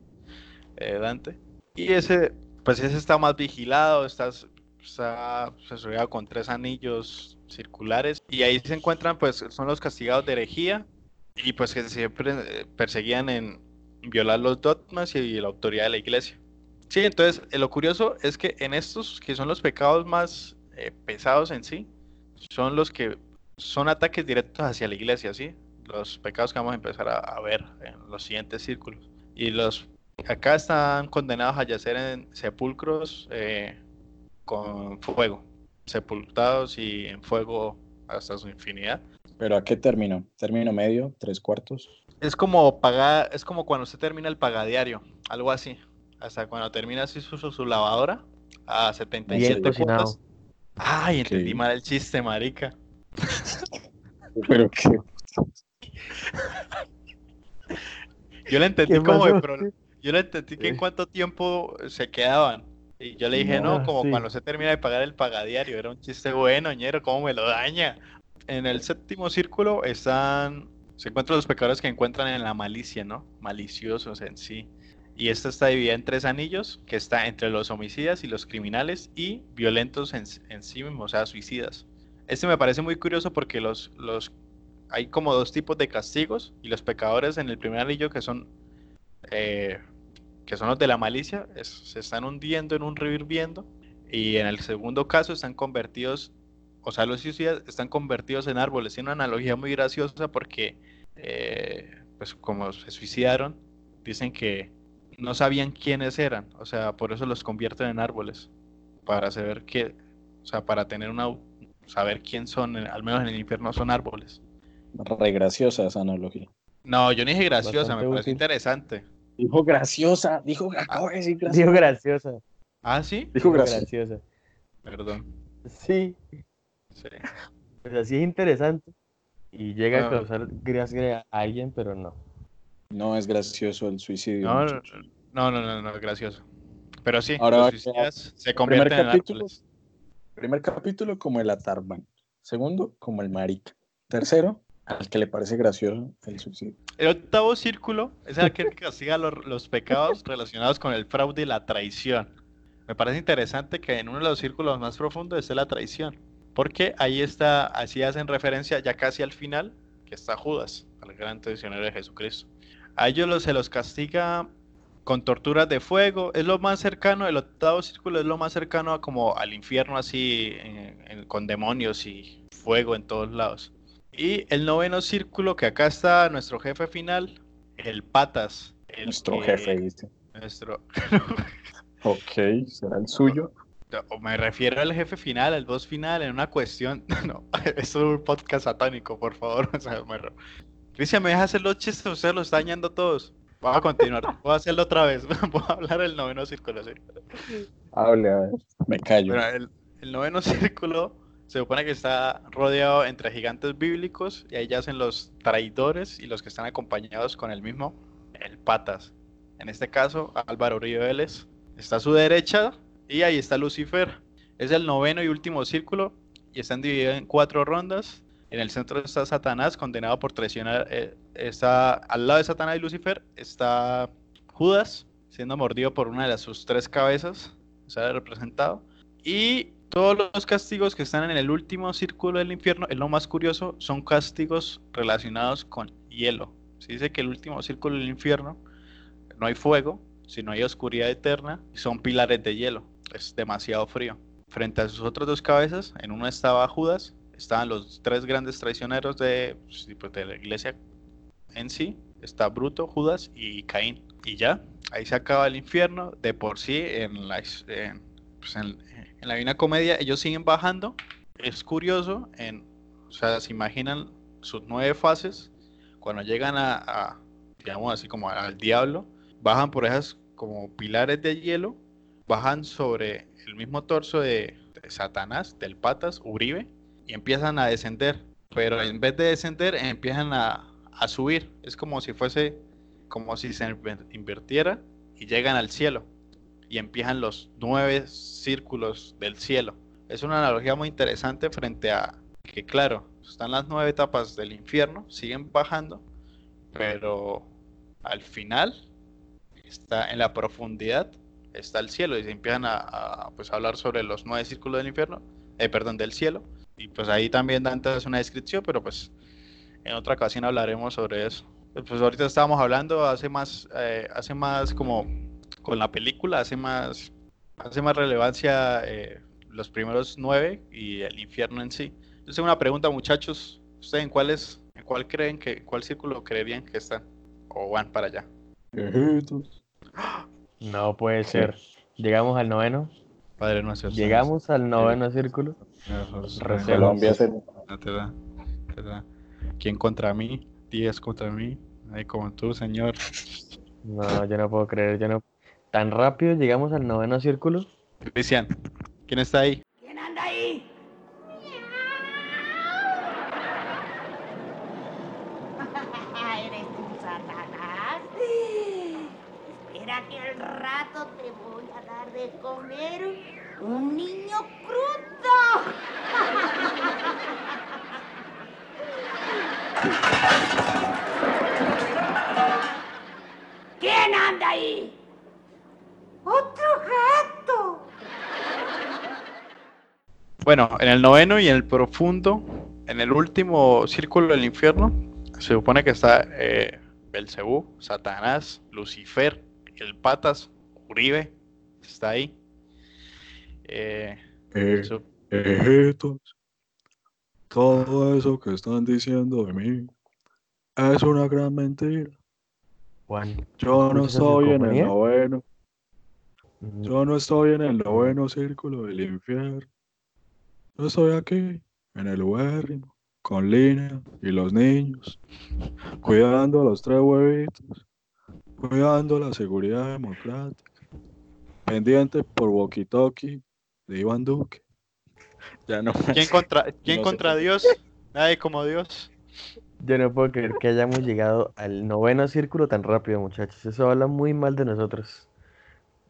eh, Dante. Y ese, pues ese está más vigilado, está, está asociado con tres anillos circulares. Y ahí se encuentran, pues, son los castigados de herejía y pues que siempre eh, perseguían en violar los dogmas y la autoridad de la iglesia. Sí, entonces eh, lo curioso es que en estos, que son los pecados más eh, pesados en sí, son los que son ataques directos hacia la iglesia, ¿sí? Los pecados que vamos a empezar a, a ver en los siguientes círculos. Y los acá están condenados a yacer en sepulcros eh, con fuego, sepultados y en fuego hasta su infinidad. ¿Pero a qué término? ¿Término medio? ¿Tres cuartos? Es como pagar, es como cuando usted termina el pagadiario, algo así. Hasta cuando termina así su, su, su lavadora a 77 Bien cocinado. cuotas. Ay, entendí mal el chiste, marica. ¿Pero qué? Yo le entendí ¿Qué como de pro- yo le entendí que en Eh. cuánto tiempo se quedaban. Y yo le dije, no, No, como sí. cuando se termina de pagar el pagadiario. Era un chiste bueno, ñero, ¿cómo me lo daña? En el séptimo círculo están, se encuentran los pecadores que encuentran en la malicia, ¿no? Maliciosos en sí. Y esta está dividida en tres anillos, que está entre los homicidas y los criminales y violentos en, en sí mismos, o sea, suicidas. Este me parece muy curioso porque los, los hay como dos tipos de castigos y los pecadores en el primer anillo que son eh, que son los de la malicia se están hundiendo en un río hirviendo y en el segundo caso están convertidos o sea los suicidas están convertidos en árboles tiene una analogía muy graciosa porque eh, pues como se suicidaron dicen que no sabían quiénes eran o sea por eso los convierten en árboles para saber que o sea para tener una saber quién son eh, al menos en el infierno son árboles Re graciosa esa analogía. no, yo no dije graciosa, Bastante me parece útil. interesante. Dijo graciosa, dijo, acabo de decir Dijo graciosa. graciosa. Ah, sí, Dijo Dijo graciosa. graciosa. perdón. Sí. Sí. Pues así es interesante. Y llega Ah. a causar gracia a alguien, pero no. No es gracioso el suicidio. No, no, no, no, no, no, gracioso. Pero sí, Ahora los a suicidas se convierten en capítulo. árboles. Primer capítulo como el Atarban. Segundo, como el marica. Tercero, al que le parece gracioso el suicidio. El octavo círculo es aquel que castiga los, los pecados relacionados con el fraude y la traición. Me parece interesante que en uno de los círculos más profundos esté la traición. Porque ahí está, así hacen referencia ya casi al final, que está Judas, al gran traicionero de Jesucristo. A ellos los- se los castiga con torturas de fuego. Es lo más cercano, el octavo círculo es lo más cercano a como al infierno así, en- en- con demonios y fuego en todos lados. Y el noveno círculo, que acá está nuestro jefe final, el Patas. el Nuestro que- jefe, ¿viste? Nuestro, Ok, será el suyo. o me refiero al jefe final, al boss final, en una cuestión. No, esto es un podcast satánico, por favor. Cristian, ¿me deja hacer los chistes? Usted lo está dañando todos. Vamos a continuar. Voy a hacerlo otra vez. Voy a hablar del noveno círculo. ¿sí? Hable, a ver. Me callo. Bueno, el, el noveno círculo se supone que está rodeado entre gigantes bíblicos y ahí yacen los traidores y los que están acompañados con el mismo, el patas. En este caso, Álvaro Uribe Vélez está a su derecha y ahí está Lucifer. Es el noveno y último círculo y están divididos en cuatro rondas. En el centro está Satanás, condenado por traicionar. eh, está al lado de Satanás y Lucifer está Judas, siendo mordido por una de sus tres cabezas, sale representado. Y todos los castigos que están en el último círculo del infierno, es lo más curioso, son castigos relacionados con hielo. Se dice que el último círculo del infierno no hay fuego, sino hay oscuridad eterna y son pilares de hielo. Es demasiado frío. Frente a sus otras dos cabezas, en uno estaba Judas, estaban los tres grandes traicioneros de, pues, pues, de la iglesia en sí. Está Bruto, Judas y Caín. Y ya, ahí se acaba el infierno. De por sí, en la, en, pues, en- en la Divina Comedia, ellos siguen bajando. Es curioso, en, o sea, se imaginan sus nueve fases. Cuando llegan a, digamos así como al diablo, bajan por esas como pilares de hielo, bajan sobre el mismo torso de Satanás, del Patas, Uribe, y empiezan a descender. Pero en vez de descender, empiezan a, a subir. Es como si fuese, como si se invirtiera y llegan al cielo. Y empiezan los nueve círculos del cielo. Es una analogía muy interesante frente a que, claro, están las nueve etapas del infierno, siguen bajando, pero al final está en la profundidad está el cielo y se empiezan a, a, pues, a hablar sobre los nueve círculos del infierno, eh, perdón, del cielo. Y pues ahí también Dante hace una descripción, pero pues en otra ocasión hablaremos sobre eso. Pues ahorita estábamos hablando, hace más, eh, hace más como con la película, hace más, hace más relevancia eh, los primeros nueve y el infierno en sí. Yo tengo una pregunta, muchachos. ¿Ustedes en cuál, es, en cuál creen que, cuál círculo creerían que están? ¿O van para allá? No puede ser. Llegamos al noveno. Padre nuestro. Llegamos al noveno círculo. Colombia se... Tela. ¿Quién contra mí? Diez contra mí. Ay, como tú, señor. No, yo no puedo creer. Yo no... Tan rápido llegamos al noveno círculo. Cristian, ¿quién está ahí? ¿Quién anda ahí? ¿Eres tú, Satanás? Espera que al rato te voy a dar de comer un niño crudo. ¿Quién anda ahí? Otro gato. Bueno, en el noveno y en el profundo, en el último círculo del infierno, se supone que está eh, Belcebú, Satanás, Lucifer, el Patas, Uribe, está ahí. Eh, Eh, viejitos. Todo eso que están diciendo de mí es una gran mentira. Juan. Yo no ¿Escuchas esa estoy en el noveno. Mm, Yo no estoy en el noveno círculo del infierno. Yo estoy aquí, en el ubérrimo, con Lina y los niños, cuidando a los tres huevitos, cuidando la seguridad democrática, pendiente por walkie-talkie de Iván Duque. Ya no. ¿Quién contra, quién No sé. contra Dios? Nadie como Dios. Yo no puedo creer que hayamos llegado al noveno círculo tan rápido, muchachos. Eso habla muy mal de nosotros.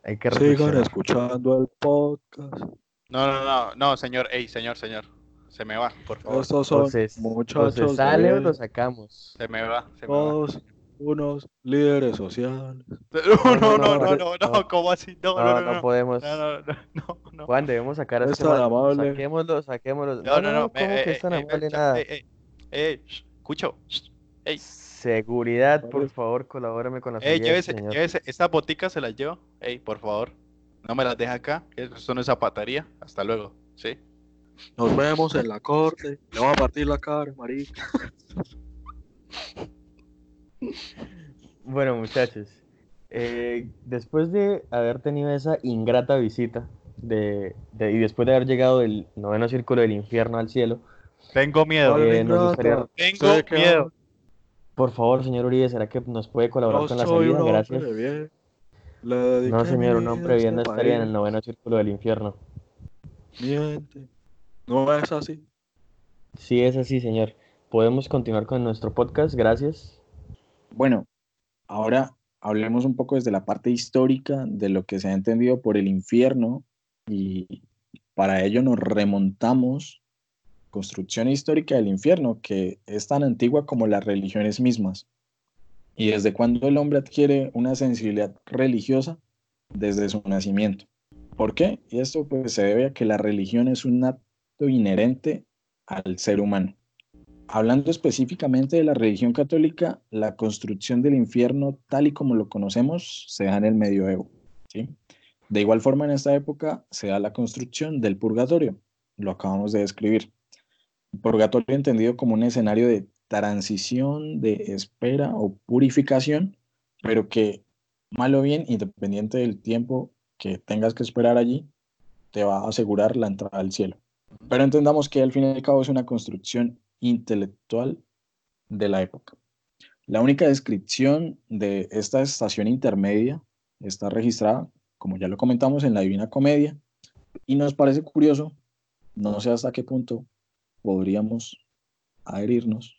Hay que Sigan escuchando el podcast. No, no, no, no, señor, ey, señor, señor. Se me va, por favor. Estos son O se, o muchachos se de sale o lo sacamos. Se me va, se me va. todos unos líderes sociales. No, no, no, no, no, no, no, no. ¿cómo así? No, No, no, no, no, no. podemos. No, no, no, no, no. Juan, debemos sacar a Es este man. amable. Saquémoslo, saquémoslo. No, no, no. ¿Cómo eh, que eh, es tan eh, amable eh, nada? eh, eh, eh, escucho. Ey, Seguridad, por favor, colabórame con la ey, llévese, señor. llévese. Estas boticas se las llevo. Ey, por favor. No me las deja acá. que Esto no es zapataría. Hasta luego. ¿Sí? Nos vemos en la corte. Le vamos a partir la cara, marica. Bueno, muchachos, eh, después de haber tenido esa ingrata visita de, de- y después de haber llegado del noveno círculo del infierno al cielo, Tengo miedo. Nos gustaría- ingrata. Tengo miedo. por favor, señor Uribe, ¿será que nos puede colaborar con la salida? Gracias. hombre bien. Le dediqué No, señor, un hombre bien no estaría en el noveno círculo del infierno. Miente. No es así. Sí, es así, señor. Podemos continuar con nuestro podcast, gracias. Bueno, ahora hablemos un poco desde la parte histórica de lo que se ha entendido por el infierno y para ello nos remontamos construcción histórica del infierno que es tan antigua como las religiones mismas. Y desde cuando el hombre adquiere una sensibilidad religiosa desde su nacimiento. ¿Por qué? Y esto pues se debe a que la religión es un acto inherente al ser humano. Hablando específicamente de la religión católica, la construcción del infierno tal y como lo conocemos se da en el medioevo. ¿sí? De igual forma, en esta época se da la construcción del purgatorio. Lo acabamos de describir. Purgatorio entendido como un escenario de transición, de espera o purificación, pero que, mal o bien, independiente del tiempo que tengas que esperar allí, te va a asegurar la entrada al cielo. Pero entendamos que al fin y al cabo es una construcción intelectual de la época. La única descripción de esta estación intermedia está registrada, como ya lo comentamos, en la Divina Comedia, y nos parece curioso, no sé hasta qué punto podríamos adherirnos,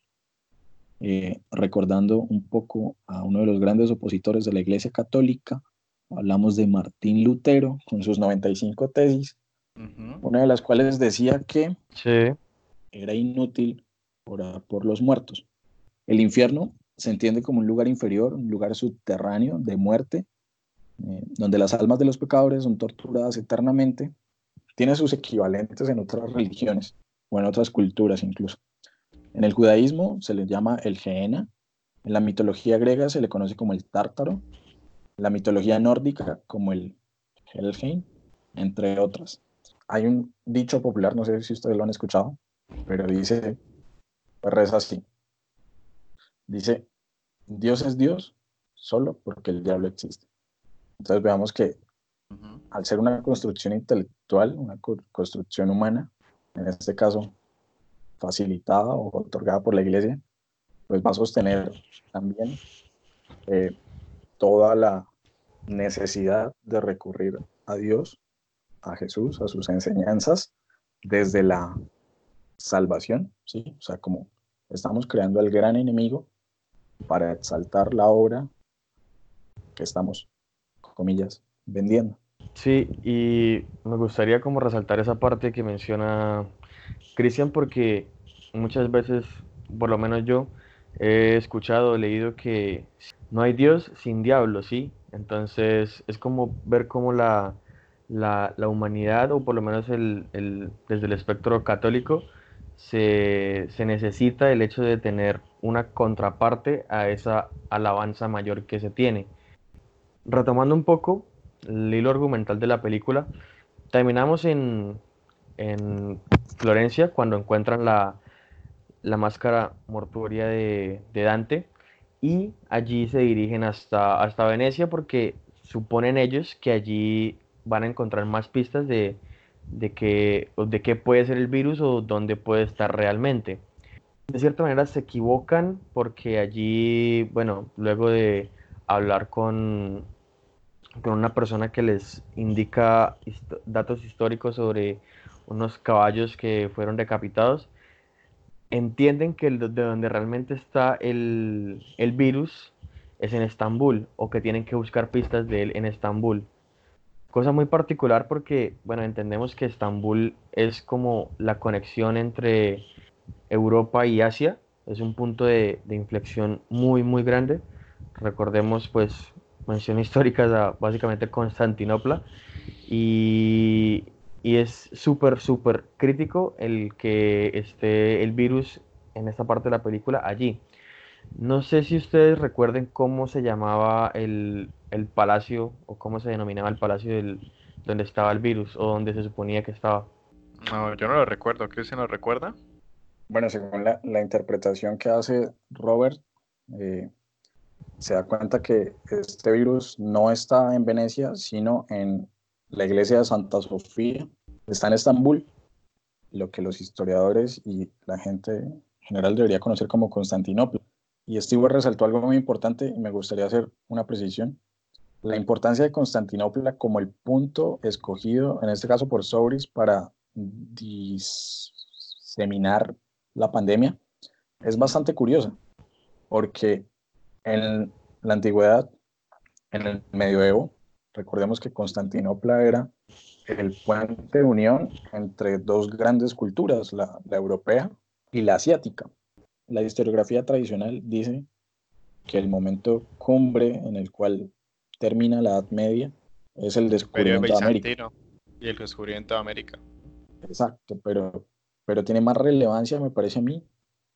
eh, recordando un poco a uno de los grandes opositores de la Iglesia Católica, hablamos de Martín Lutero con sus 95 tesis, Ujú. una de las cuales decía que Sí. era inútil orar por los muertos. El infierno se entiende como un lugar inferior, un lugar subterráneo de muerte, eh, donde las almas de los pecadores son torturadas eternamente. Tiene sus equivalentes en otras religiones o en otras culturas incluso. En el judaísmo se le llama el Gehenna, en la mitología griega se le conoce como el Tártaro, en la mitología nórdica como el Helheim, entre otras. Hay un dicho popular, no sé si ustedes lo han escuchado, pero dice, pues reza así. Dice, Dios es Dios solo porque el diablo existe. Entonces veamos que al ser una construcción intelectual, una co- construcción humana, en este caso facilitada o otorgada por la iglesia, pues va a sostener también eh, toda la necesidad de recurrir a Dios, a Jesús, a sus enseñanzas, desde la salvación, ¿sí? O sea, como estamos creando al gran enemigo para exaltar la obra que estamos, comillas, vendiendo. Sí, y me gustaría como resaltar esa parte que menciona Cristian porque muchas veces, por lo menos yo, he escuchado, leído que no hay Dios sin diablo, ¿sí? Entonces es como ver cómo la, la, la humanidad, o por lo menos el, el- desde el espectro católico, se, se necesita el hecho de tener una contraparte a esa alabanza mayor que se tiene. Retomando un poco el hilo argumental de la película, terminamos en, en Florencia cuando encuentran la, la máscara mortuoria de, de Dante y allí se dirigen hasta, hasta Venecia porque suponen ellos que allí van a encontrar más pistas de, de, que, de qué puede ser el virus o dónde puede estar realmente. De cierta manera se equivocan porque allí, bueno, luego de hablar con, con una persona que les indica datos históricos sobre unos caballos que fueron decapitados, entienden que de donde realmente está el, el virus es en Estambul o que tienen que buscar pistas de él en Estambul. Cosa muy particular porque, bueno, entendemos que Estambul es como la conexión entre Europa y Asia, es un punto de, de inflexión muy, muy grande. Recordemos, pues, mención histórica a básicamente Constantinopla y, y es súper, súper crítico el que esté el virus en esta parte de la película allí. No sé si ustedes recuerden cómo se llamaba el, el palacio o cómo se denominaba el palacio del, donde estaba el virus o donde se suponía que estaba. No, yo no lo recuerdo. ¿Cristian lo recuerda? Bueno, según la, la interpretación que hace Robert, eh, se da cuenta que este virus no está en Venecia, sino en la iglesia de Santa Sofía. Está en Estambul, lo que los historiadores y la gente en general debería conocer como Constantinopla. Y Stewart resaltó algo muy importante y me gustaría hacer una precisión. La importancia de Constantinopla como el punto escogido, en este caso por Sobris, para diseminar la pandemia, es bastante curiosa, porque en la antigüedad, en el medioevo, recordemos que Constantinopla era el puente de unión entre dos grandes culturas, la, la europea y la asiática. La historiografía tradicional dice que el momento cumbre en el cual termina la Edad Media es el descubrimiento de América. y el descubrimiento de América. Exacto, pero, pero tiene más relevancia, me parece a mí,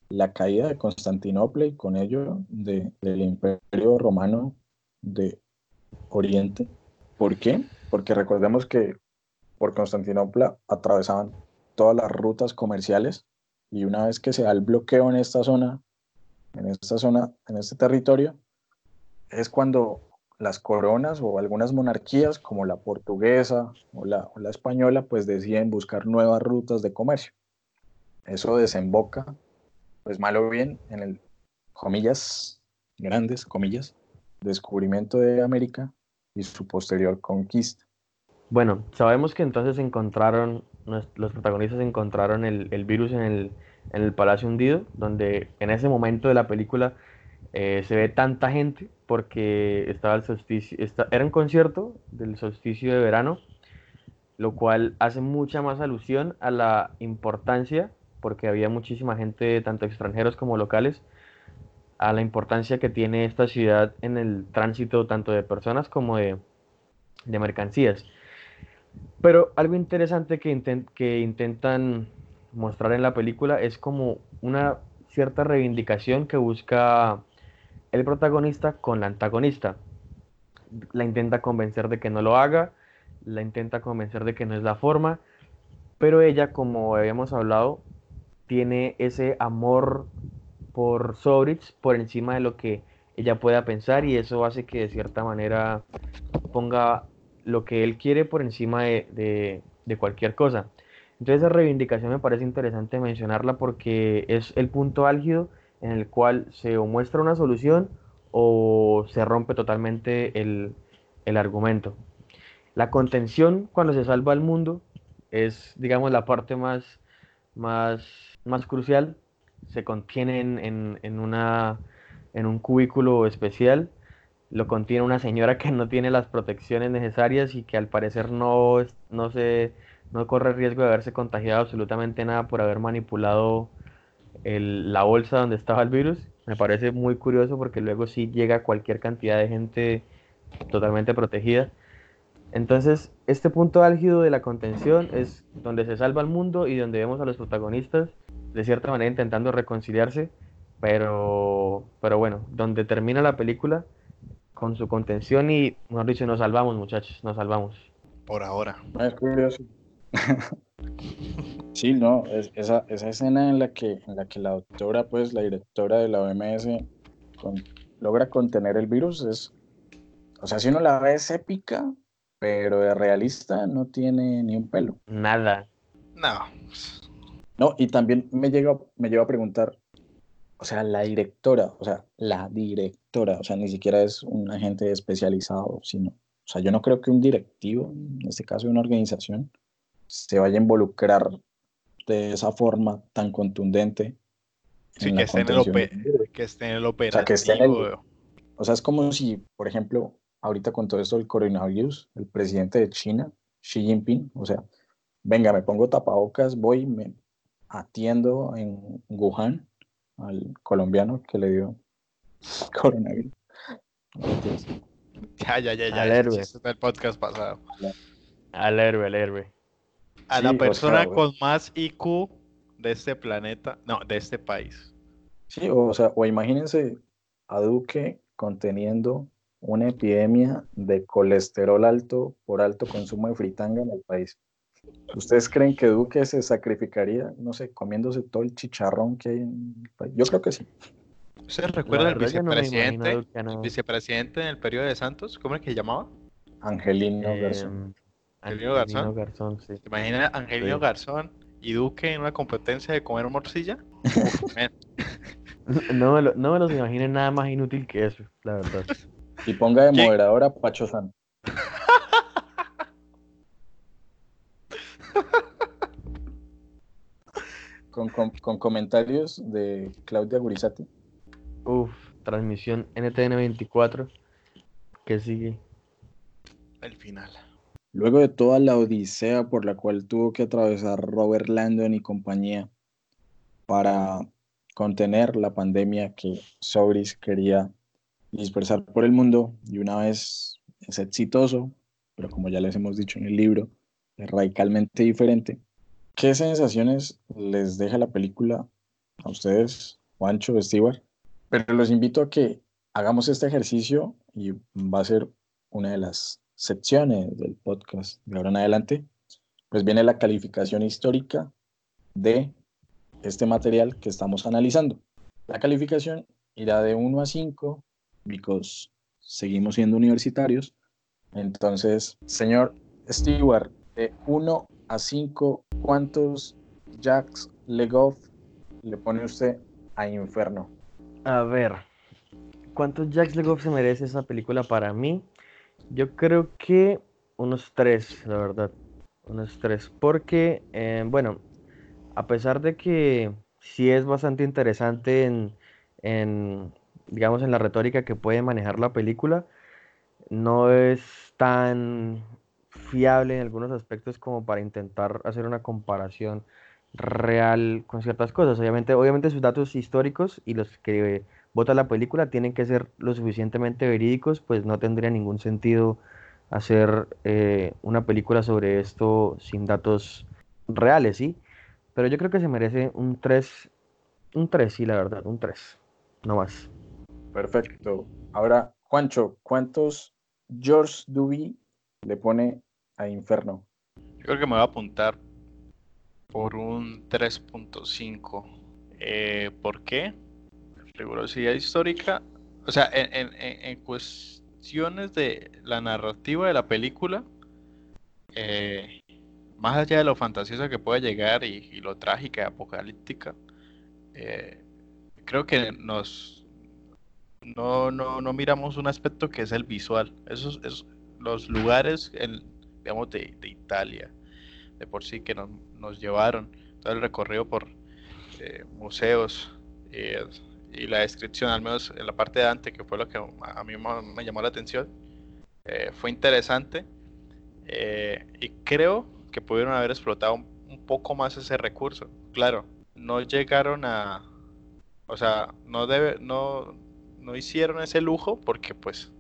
la caída de Constantinopla y con ello de- del Imperio Romano de Oriente. ¿Por qué? Porque recordemos que por Constantinopla atravesaban todas las rutas comerciales y una vez que se da el bloqueo en esta zona, en esta zona, en este territorio, es cuando las coronas o algunas monarquías como la portuguesa o la, española pues deciden buscar nuevas rutas de comercio. Eso desemboca, pues mal o bien, en el, comillas, grandes comillas, descubrimiento de América y su posterior conquista. Bueno, sabemos que entonces encontraron, los protagonistas encontraron el, el virus en el, en el Palacio Hundido, donde en ese momento de la película eh, se ve tanta gente porque estaba el solsticio, esta- era un concierto del solsticio de verano, lo cual hace mucha más alusión a la importancia, porque había muchísima gente, tanto extranjeros como locales, a la importancia que tiene esta ciudad en el tránsito tanto de personas como de, mercancías. Pero algo interesante que intentan mostrar en la película es como una cierta reivindicación que busca el protagonista con la antagonista. La intenta convencer de que no lo haga, la intenta convencer de que no es la forma, pero ella, como habíamos hablado, tiene ese amor por Sobrich por encima de lo que ella pueda pensar y eso hace que de cierta manera ponga lo que él quiere por encima de, de- de cualquier cosa. Entonces esa reivindicación me parece interesante mencionarla porque es el punto álgido en el cual se muestra una solución o se rompe totalmente el, el argumento. La contención cuando se salva al mundo es, digamos, la parte más, más, más crucial. Se contiene en, en- en una, en un cubículo especial. Lo contiene una señora que no tiene las protecciones necesarias y que al parecer no, no, se, no corre riesgo de haberse contagiado absolutamente nada por haber manipulado el- la bolsa donde estaba el virus. Me parece muy curioso porque luego sí llega cualquier cantidad de gente totalmente protegida. Entonces, este punto álgido de la contención es donde se salva el mundo y donde vemos a los protagonistas de cierta manera intentando reconciliarse, pero, pero bueno, donde termina la película con su contención y, mejor dicho, nos salvamos, muchachos, nos salvamos. Por ahora. Ah, Es curioso. Sí, no, es- esa, esa escena en la que, en la que la doctora, pues la directora de la OMS, con- logra contener el virus es, o sea, si uno la ve es épica, pero de realista no tiene ni un pelo. Nada. No. No, y también me llega, me lleva a preguntar, o sea, la directora, o sea, la directora, o sea, ni siquiera es un agente especializado, sino, o sea, yo no creo que un directivo, en este caso de una organización, se vaya a involucrar de esa forma tan contundente. Sí, en que la esté en el. Que esté en el sea, que esté en el- operativo. O sea, es como si, por ejemplo, ahorita con todo esto del coronavirus, el presidente de China, Xi Jinping, o sea, venga, me pongo tapabocas, voy, me atiendo en Wuhan al colombiano que le dio coronavirus. Entonces, Ya, ya, ya, ya. Al héroe. del podcast pasado. Al héroe, al héroe. A Sí, la o persona sea, con más IQ de este planeta, no, de este país. Sí, o sea, o imagínense a Duque conteniendo una epidemia de colesterol alto por alto consumo de fritanga en el país. ¿Ustedes creen que Duque se sacrificaría, no sé, comiéndose todo el chicharrón que hay en el país? Yo creo que sí. ¿Ustedes recuerdan el verdad, yo no me imagino a vicepresidente, el vicepresidente en el periodo de Santos? ¿Cómo es que se llamaba? Angelino Garzón. Em, Angelino Garzón. Angelino Garzón, sí. ¿Te imaginas Angelino Sí. Garzón y Duque en una competencia de comer morcilla? No me, lo, no me los imagino nada más inútil que eso, la verdad. Y ponga de ¿Quién? moderador a Pacho San. Con, con- con comentarios de Claudia Gurizati. Uf, transmisión NTN 24. ¿Qué sigue? el final. Luego de toda la odisea por la cual tuvo que atravesar Robert Landon y compañía para contener la pandemia que Sobris quería dispersar por el mundo, y una vez es exitoso, pero como ya les hemos dicho en el libro, es radicalmente diferente. ¿Qué sensaciones les deja la película a ustedes, Juancho, Stewart? Pero los invito a que hagamos este ejercicio y va a ser una de las secciones del podcast de ahora en adelante. Pues viene la calificación histórica de este material que estamos analizando. La calificación irá de 1 a 5, because seguimos siendo universitarios. Entonces, señor Stewart, de 1 a 5, ¿cuántos Jacks Legoff le pone usted a Inferno? A ver, ¿cuántos Jacks Legoff se merece esa película para mí? Yo creo que unos tres, la verdad. Unos tres. Porque, eh, bueno, a pesar de que sí es bastante interesante en, en, digamos, en la retórica que puede manejar la película, no es tan fiable en algunos aspectos como para intentar hacer una comparación real con ciertas cosas. Obviamente, obviamente sus datos históricos y los que vota la película tienen que ser lo suficientemente verídicos, pues no tendría ningún sentido hacer eh, una película sobre esto sin datos reales, ¿sí? Pero yo creo que se merece un 3, un 3, sí, la verdad, un 3, no más. Perfecto. Ahora, Juancho, ¿cuántos George Duby le pone a Inferno? Yo creo que me voy a apuntar por un 3.5. Eh, ¿por qué? Rigurosidad histórica. O sea, en, cuestiones de la narrativa de la película, eh, más allá de lo fantasiosa que puede llegar y, y lo trágica y apocalíptica, eh, creo que nos no, no, no miramos un aspecto que es el visual. Esos, esos- los lugares, digamos, de, Italia, de por sí que nos, nos llevaron todo el recorrido por eh, museos eh, y la descripción, al menos en la parte de Dante, que fue lo que a mí me llamó la atención, eh, fue interesante y creo que pudieron haber explotado un, un poco más ese recurso. Claro, no llegaron a, o sea, no debe, no, no hicieron ese lujo porque pues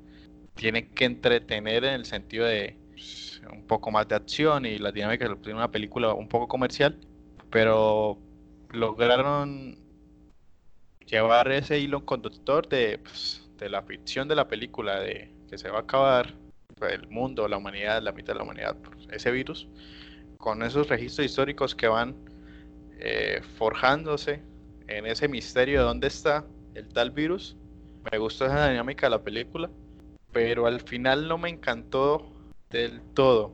tiene que entretener en el sentido de pues, un poco más de acción y la dinámica de una película un poco comercial, pero lograron llevar ese hilo conductor de, pues, la ficción de la película, de que se va a acabar el mundo, la humanidad, la mitad de la humanidad ese virus, con esos registros históricos que van eh, forjándose en ese misterio de dónde está el tal virus. Me gustó esa dinámica de la película, pero al final no me encantó del todo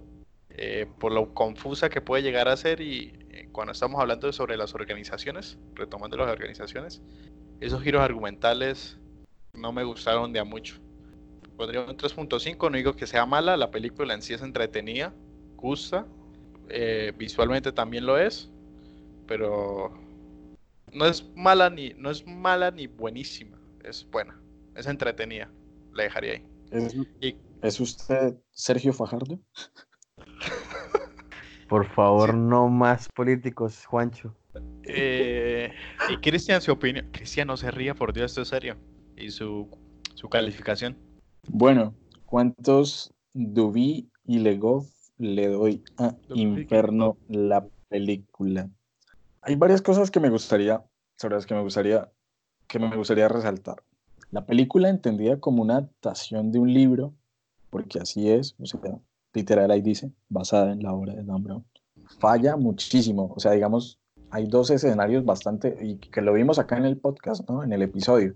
eh, por lo confusa que puede llegar a ser y eh, cuando estamos hablando sobre las organizaciones, retomando las organizaciones, esos giros argumentales no me gustaron de a mucho. Pondría un 3.5, no digo que sea mala, la película en sí es entretenida, gusta, eh, visualmente también lo es, pero no es mala ni no es mala ni buenísima, es buena, es entretenida, la dejaría ahí. ¿Es, Y es usted Sergio Fajardo? Por favor, no más políticos, Juancho. Eh, y Cristian, su opinión. Cristian, no se ría, por Dios, esto es serio. Y su, su calificación. Bueno, ¿cuántos Duby y Legoff le doy a Inferno la película? Hay varias cosas que me gustaría, sobre las que me gustaría que me gustaría resaltar. La película entendida como una adaptación de un libro, porque así es, o sea, literal ahí dice, basada en la obra de Dan Brown, falla muchísimo. O sea, digamos, hay dos escenarios bastante, y que lo vimos acá en el podcast, ¿no? En el episodio.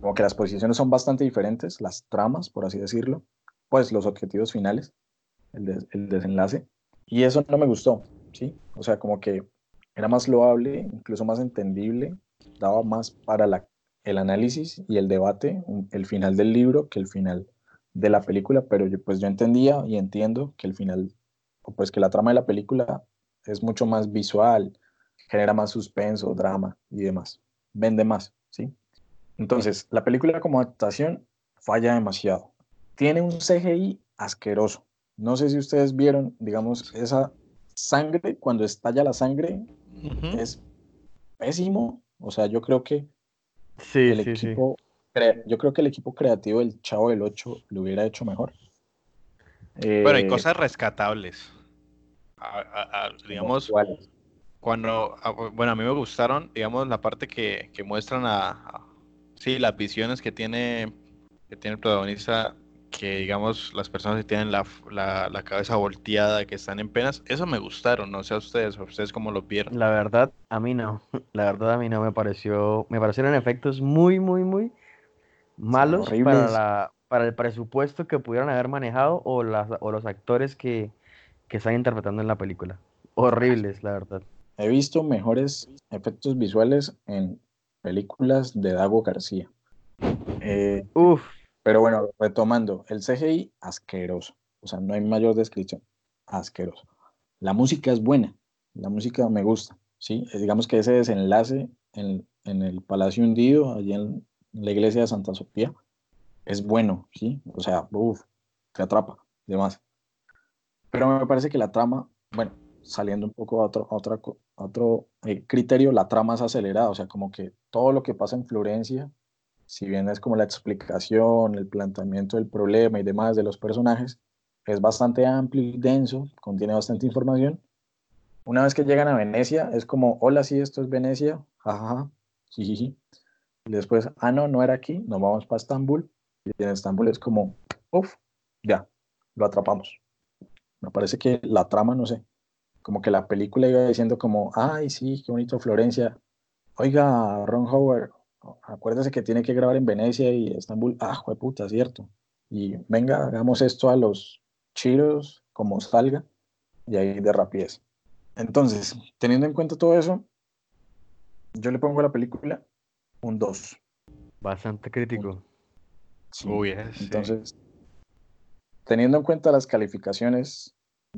Como que las posiciones son bastante diferentes, las tramas, por así decirlo, pues los objetivos finales, el, el desenlace. Y eso no me gustó, ¿sí? O sea, como que era más loable, incluso más entendible, daba más para la, el análisis y el debate, el final del libro que el final de la película, pero yo, pues yo entendía y entiendo que el final, o pues que la trama de la película es mucho más visual, genera más suspenso, drama y demás, vende más, ¿sí? Entonces, la película como adaptación falla demasiado. Tiene un CGI asqueroso. No sé si ustedes vieron, digamos, esa sangre, cuando estalla la sangre, es pésimo. O sea, yo creo que Sí, el sí, sí. equipo, crea- yo creo que el equipo creativo del Chavo del 8 lo hubiera hecho mejor. Bueno, hay Eh, cosas rescatables. A- a- a- digamos, ¿cuáles? cuando, a- bueno, a mí me gustaron, digamos, la parte que, que muestran a, a- sí, las visiones que tiene, que tiene el protagonista, que digamos, las personas que tienen la, la, la cabeza volteada, que están en penas, eso me gustaron, no sé a ustedes, a ustedes cómo lo vieron. La verdad, a mí no. La verdad, a mí no me pareció. Me parecieron efectos muy, muy, muy malos para la, para el presupuesto que pudieran haber manejado o, las, o los actores que, que están interpretando en la película. Horribles, la verdad. He visto mejores efectos visuales en películas de Dago García. Eh, Uf, pero bueno, retomando, el CGI asqueroso. O sea, no hay mayor descripción. Asqueroso. La música es buena. La música me gusta. ¿sí? Eh, Digamos que ese desenlace en, en el Palacio Hundido, allí en la iglesia de Santa Sofía, es bueno. ¿sí? O sea, te atrapa. Demás. Pero me parece que la trama, bueno, saliendo un poco a otro, a a otro eh, criterio, la trama es acelerada, o sea, como que todo lo que pasa en Florencia, si bien es como la explicación, el planteamiento del problema y demás de los personajes, es bastante amplio y denso, contiene bastante información. Una vez que llegan a Venecia, es como, hola, sí, esto es Venecia, jajaja, jijiji. Y después, ah, no, no era aquí, nos vamos para Estambul. Y en Estambul es como, uff, ya, lo atrapamos. Me parece que la trama, no sé, como que la película iba diciendo como, ay, sí, qué bonito Florencia. Oiga, Ron Howard, acuérdese que tiene que grabar en Venecia y Estambul. Ah, puta, cierto. Y venga, hagamos esto a los chiros como salga y ahí de rapidez. Entonces, teniendo en cuenta todo eso, yo le pongo a la película un 2. bastante crítico. Sí. Uy, ese. Entonces, teniendo en cuenta las calificaciones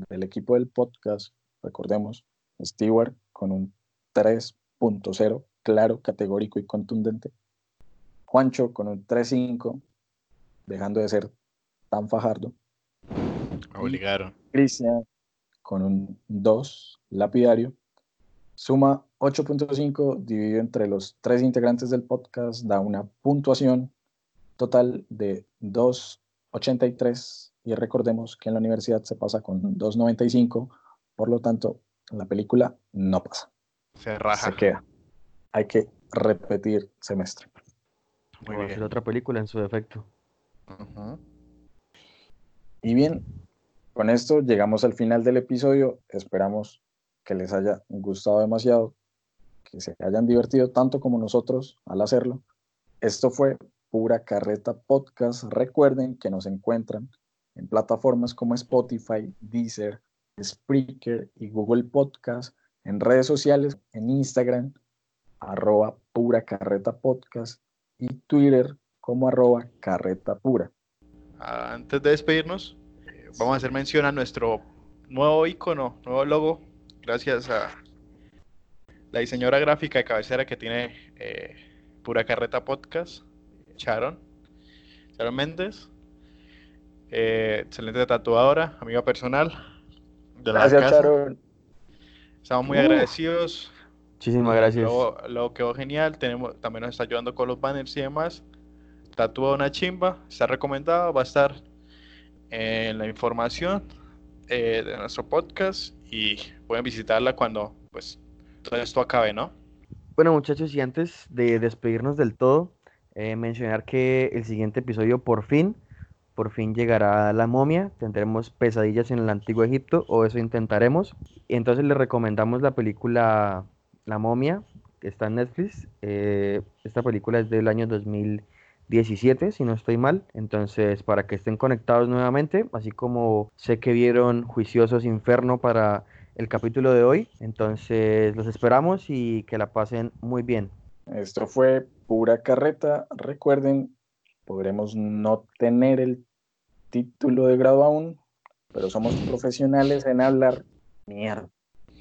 del equipo del podcast, recordemos, Stewart con un 3.0, claro, categórico y contundente. Juancho con un 3.5, dejando de ser tan fajardo. Obligaron. Cristian con un 2, lapidario. Suma 8.5 dividido entre los tres integrantes del podcast, da una puntuación total de 2.83 y recordemos que en la universidad se pasa con 2.95, por lo tanto la película no pasa, Se raja. se queda. Hay que repetir semestre. Muy hacer bien. otra película en su defecto. Y bien, con esto llegamos al final del episodio. Esperamos que les haya gustado demasiado, que se hayan divertido tanto como nosotros al hacerlo. Esto fue Pura Carreta Podcast. Recuerden que nos encuentran en plataformas como Spotify, Deezer, Spreaker y Google Podcast, en redes sociales, en Instagram, arroba Pura Carreta Podcast y Twitter como arroba Carreta Pura. Antes de despedirnos, eh, vamos a hacer mención a nuestro nuevo icono, nuevo logo, gracias a la diseñadora gráfica de cabecera que tiene eh, Pura Carreta Podcast, Sharon, Sharon Méndez, eh, excelente tatuadora, amiga personal de la Gracias, casa. Sharon. Estamos muy Uh. agradecidos. Muchísimas gracias. Luego, luego quedó genial. Tenemos, también nos está ayudando con los banners y demás. Tatúa una chimba. Está recomendado. Va a estar en la información eh, de nuestro podcast. Y pueden visitarla cuando pues todo esto acabe, ¿no? Bueno, muchachos, y antes de despedirnos del todo, eh, mencionar que el siguiente episodio por fin, por fin llegará la momia. Tendremos pesadillas en el antiguo Egipto, o eso intentaremos. Y entonces les recomendamos la película La momia, que está en Netflix. Eh, esta película es del año 2017, si no estoy mal. Entonces, para que estén conectados nuevamente, así como sé que vieron Juiciosos Inferno para el capítulo de hoy. Entonces, los esperamos y que la pasen muy bien. Esto fue pura carreta. Recuerden, podremos no tener el título de grado aún, pero somos profesionales en hablar mierda.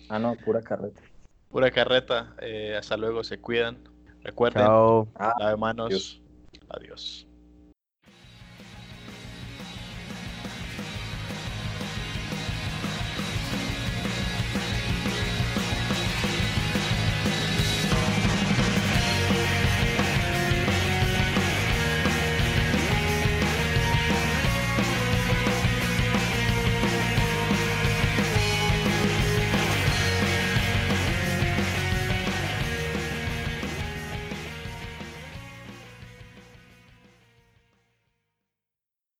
Ah, no, pura carreta. Pura carreta. eh, hasta luego, se cuidan. Recuerden, Chao. Ah, lave manos. adiós. Adiós.